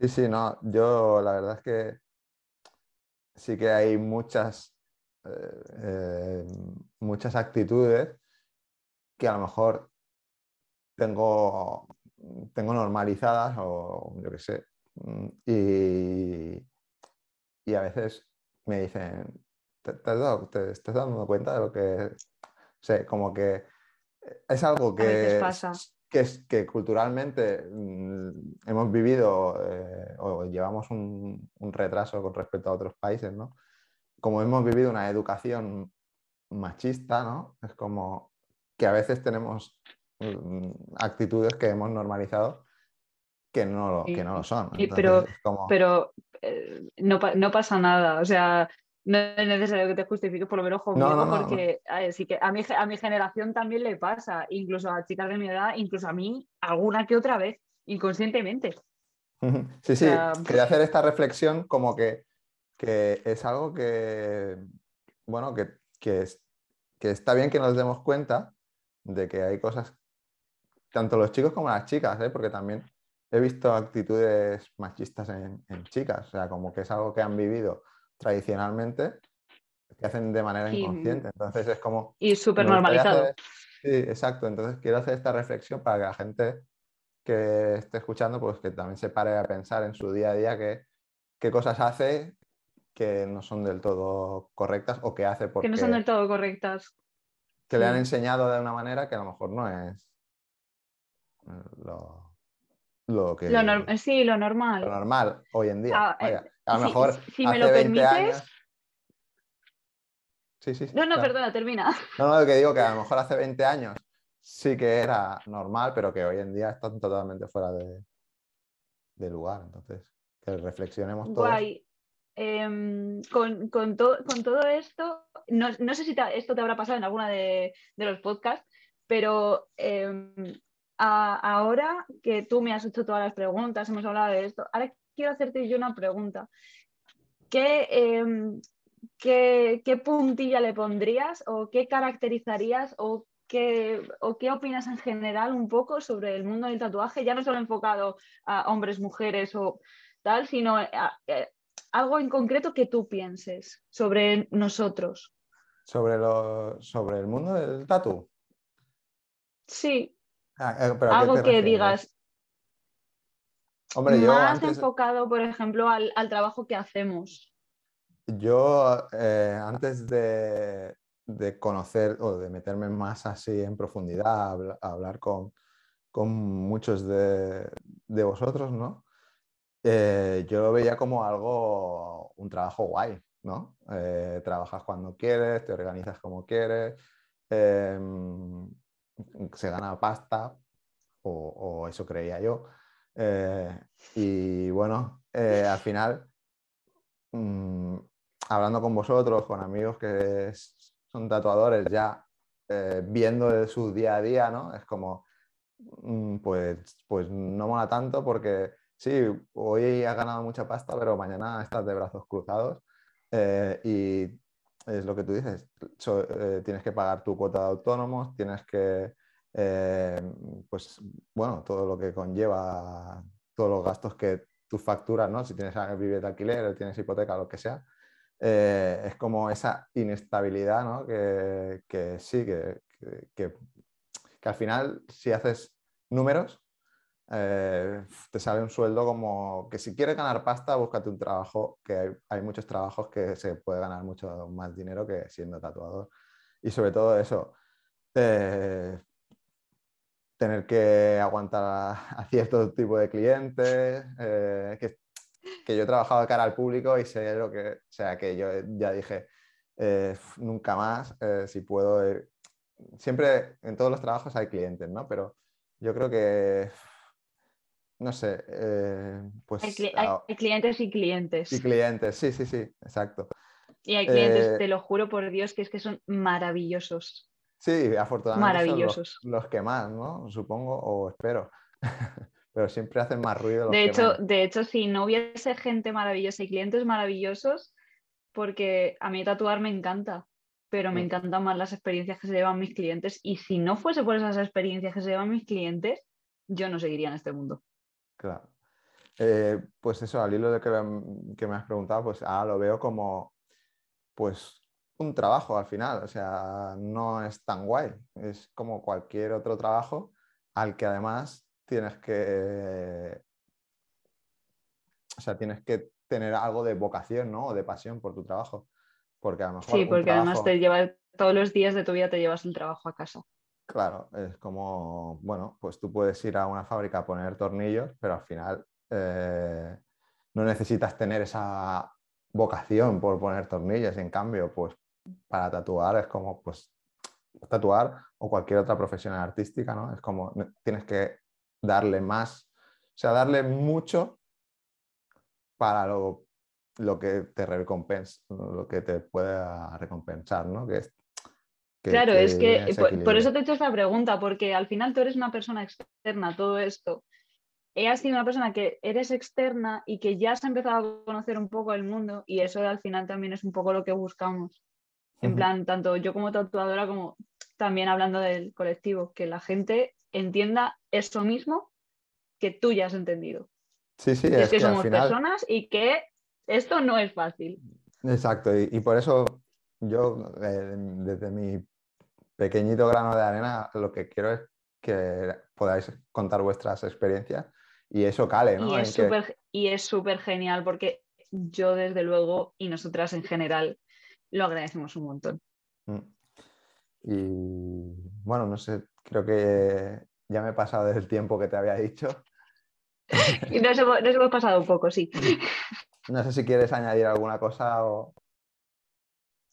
Sí, sí, no. Yo la verdad es que sí que hay muchas, eh, eh, muchas actitudes que a lo mejor tengo tengo normalizadas o yo qué sé. Mm, y, y a veces me dicen, ¿te, te, estás dando cuenta de lo que... sé, como que es algo que, que, es, que culturalmente mm, hemos vivido eh, o llevamos un, un, retraso con respecto a otros países, ¿no? Como hemos vivido una educación machista, ¿no? Es como que a veces tenemos mm, actitudes que hemos normalizado que no lo, que no lo son. pero pero eh, no, no, pasa nada, o sea, no es necesario que te justifiques por lo menos conmigo, porque sí que a mi, a mi generación también le pasa, incluso a chicas de mi edad, incluso a mí, alguna que otra vez, inconscientemente. Sí, sí, quería hacer esta reflexión como que, que es algo que, bueno, que, que, que está bien que nos demos cuenta de que hay cosas, tanto los chicos como las chicas, ¿eh? porque también he visto actitudes machistas en, chicas, o sea, como que es algo que han vivido tradicionalmente, que hacen de manera inconsciente. Entonces es como... Y súper normalizado. sí, exacto. Entonces quiero hacer esta reflexión para que la gente que esté escuchando, pues que también se pare a pensar en su día a día qué, qué cosas hace que no son del todo correctas o que hace porque... Que no son del todo correctas. Que le han enseñado de una manera que a lo mejor no es lo, lo que... sí, lo normal. Lo normal hoy en día. Ah, eh, a lo mejor si, me lo permites... Sí, sí, no, no, perdona, termina. No, no, lo que digo que a lo mejor hace 20 años sí que era normal, pero que hoy en día están totalmente fuera de, de lugar. Entonces, que reflexionemos todos. Guay. Em, con, con, con, todo esto, no, no sé si esto te habrá pasado en alguna de, de los podcasts, pero em, ahora que tú me has hecho todas las preguntas, hemos hablado de esto, ahora quiero hacerte yo una pregunta. ¿Qué, em, qué, qué puntilla le pondrías o qué caracterizarías o qué, o qué opinas en general un poco sobre el mundo del tatuaje, ya no solo enfocado a hombres, mujeres o tal, sino eh, algo en concreto que tú pienses sobre nosotros? Sobre, lo, sobre el mundo del tatu. Sí. Ah, eh, algo que digas. Hombre, yo más enfocado, por ejemplo, al, trabajo que hacemos. Yo, eh, antes de, conocer o de meterme más así en profundidad, a hablar con, muchos de, vosotros, ¿no? Eh, yo lo veía como algo, un trabajo guay, ¿no? trabajas cuando quieres, te organizas como quieres, em, se gana pasta, o, eso creía yo. Eh, y bueno, eh, al final, mm, hablando con vosotros, con amigos que son tatuadores, ya eh, viendo su día a día, ¿no? Es como, mm, pues, pues no mola tanto porque sí, hoy has ganado mucha pasta, pero mañana estás de brazos cruzados y es lo que tú dices, tienes que pagar tu cuota de autónomos, tienes que eh, pues bueno, todo lo que conlleva, todos los gastos que tú facturas, ¿no? Si tienes vivir de alquiler, tienes hipoteca, lo que sea, eh, es como esa inestabilidad, ¿no? Que, que sí, que, que, que, al final, si haces números, eh, te sale un sueldo como que si quieres ganar pasta, búscate un trabajo, que hay, hay, muchos trabajos que se puede ganar mucho más dinero que siendo tatuador. Y sobre todo eso, tener que aguantar a, cierto tipo de clientes, eh, que, que, yo he trabajado de cara al público y sé lo que, o sea, que yo ya dije, eh, nunca más, eh, si puedo, siempre en todos los trabajos hay clientes, ¿no? Pero yo creo que, no sé, pues... Hay, hay, clientes y clientes. Y clientes, sí, sí, sí, exacto. Y hay clientes, te lo juro por Dios, que es que son maravillosos. Sí, afortunadamente Son los, que más, ¿no? Supongo o espero. Pero siempre hacen más ruido. de, hecho, de hecho, si no hubiese gente maravillosa y clientes maravillosos, porque a mí tatuar me encanta, pero me mm. encantan más las experiencias que se llevan mis clientes. Y si no fuese por esas experiencias que se llevan mis clientes, yo no seguiría en este mundo. Claro. Eh, pues eso, al hilo de que, que me has preguntado, pues ahora lo veo como, pues un trabajo al final, o sea, no es tan guay, es como cualquier otro trabajo al que además tienes que. O sea, tienes que tener algo de vocación, ¿no? O de pasión por tu trabajo. Porque a lo mejor. Sí, porque además te lleva todos los días de tu vida te llevas el trabajo a casa. Claro, es como, bueno, pues tú puedes ir a una fábrica a poner tornillos, pero al final eh, no necesitas tener esa vocación por poner tornillos. En cambio, pues para tatuar es como, pues, tatuar o cualquier otra profesión artística, ¿no? Es como, tienes que darle más, o sea, darle mucho para lo, lo que te recompensa, lo que te pueda recompensar, ¿no? Que es claro, es que por, eso te he hecho esta pregunta, porque al final tú eres una persona externa a todo esto. He sido una persona que eres externa y que ya has empezado a conocer un poco el mundo y eso al final también es un poco lo que buscamos. En plan, tanto yo como tatuadora como también hablando del colectivo, que la gente entienda eso mismo que tú ya has entendido. Sí, sí, es, que, somos personas y que esto no es fácil. Exacto, y, por eso yo, eh, desde mi pequeñito grano de arena, lo que quiero es que podáis contar vuestras experiencias y eso cale, ¿no? Y es súper genial porque yo desde luego y nosotras en general lo agradecemos un montón. Mm. Y bueno, no sé, creo que ya me he pasado del tiempo que te había dicho. y nos hemos, pasado un poco, sí. No sé si quieres añadir alguna cosa o...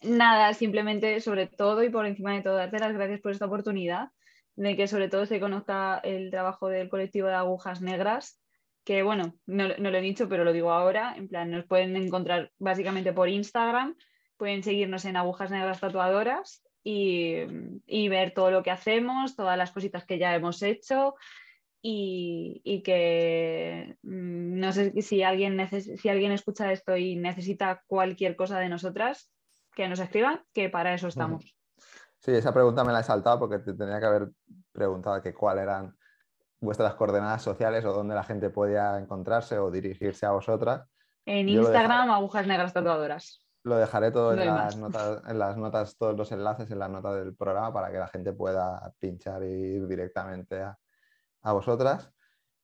Nada, simplemente sobre todo y por encima de todo, darte las gracias por esta oportunidad de que sobre todo se conozca el trabajo del colectivo de agujas negras, que bueno, no, no, lo he dicho, pero lo digo ahora, en plan, nos pueden encontrar básicamente por Instagram, pueden seguirnos en agujas negras tatuadoras y, ver todo lo que hacemos, todas las cositas que ya hemos hecho y, que mm, no sé si alguien, si alguien escucha esto y necesita cualquier cosa de nosotras, que nos escriban, que para eso estamos. Sí, esa pregunta me la he saltado porque te tenía que haber preguntado que cuáles eran vuestras coordenadas sociales o dónde la gente podía encontrarse o dirigirse a vosotras. En Instagram, agujas negras tatuadoras. Lo dejaré todo en, las notas, en las notas, todos los enlaces en las notas del programa para que la gente pueda pinchar e ir directamente a, vosotras.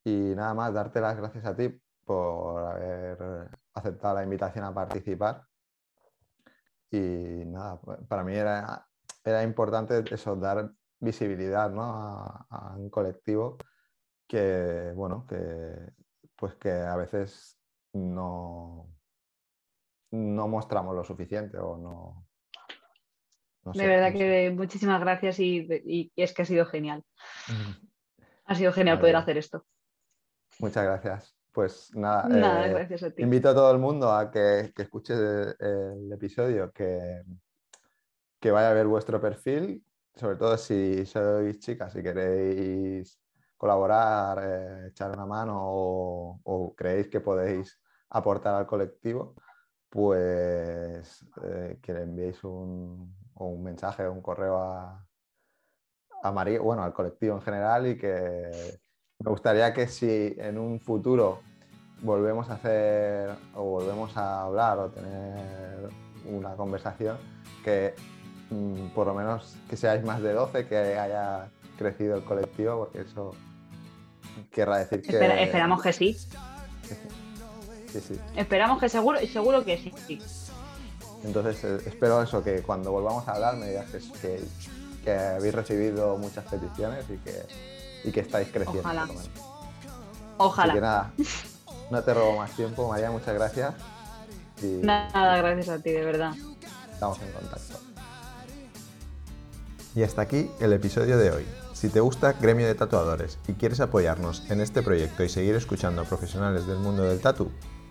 Y nada más, darte las gracias a ti por haber aceptado la invitación a participar. Y nada, para mí era, era importante eso, dar visibilidad a, un colectivo que, bueno, que, pues que a veces no, no mostramos lo suficiente o no. de verdad que muchísimas gracias y, es que ha sido genial. Ha sido genial poder hacer esto. Muchas gracias. Pues nada, nada eh, gracias a ti. invito a todo el mundo a que, que escuche el, episodio, que, que vaya a ver vuestro perfil, sobre todo si sois chicas y queréis colaborar, eh, echar una mano o creéis que podéis aportar al colectivo pues eh, que le enviéis un, un mensaje o un correo a, a María, bueno, al colectivo en general y que me gustaría que si en un futuro volvemos a hacer o volvemos a hablar o tener una conversación, que mm, por lo menos que seáis más de 12, que haya crecido el colectivo, porque eso querrá decir que... esperamos que sí. Esperamos que seguro, y seguro que sí. Entonces eh, espero eso, que cuando volvamos a hablar me digas que, que, habéis recibido muchas peticiones y que, y que estáis creciendo. Ojalá. Ojalá. Así que nada, no te robo más tiempo, María, muchas gracias. Nada, gracias a ti, de verdad. Estamos en contacto. Y hasta aquí el episodio de hoy. Si te gusta Gremio de Tatuadores y quieres apoyarnos en este proyecto y seguir escuchando a profesionales del mundo del tatu,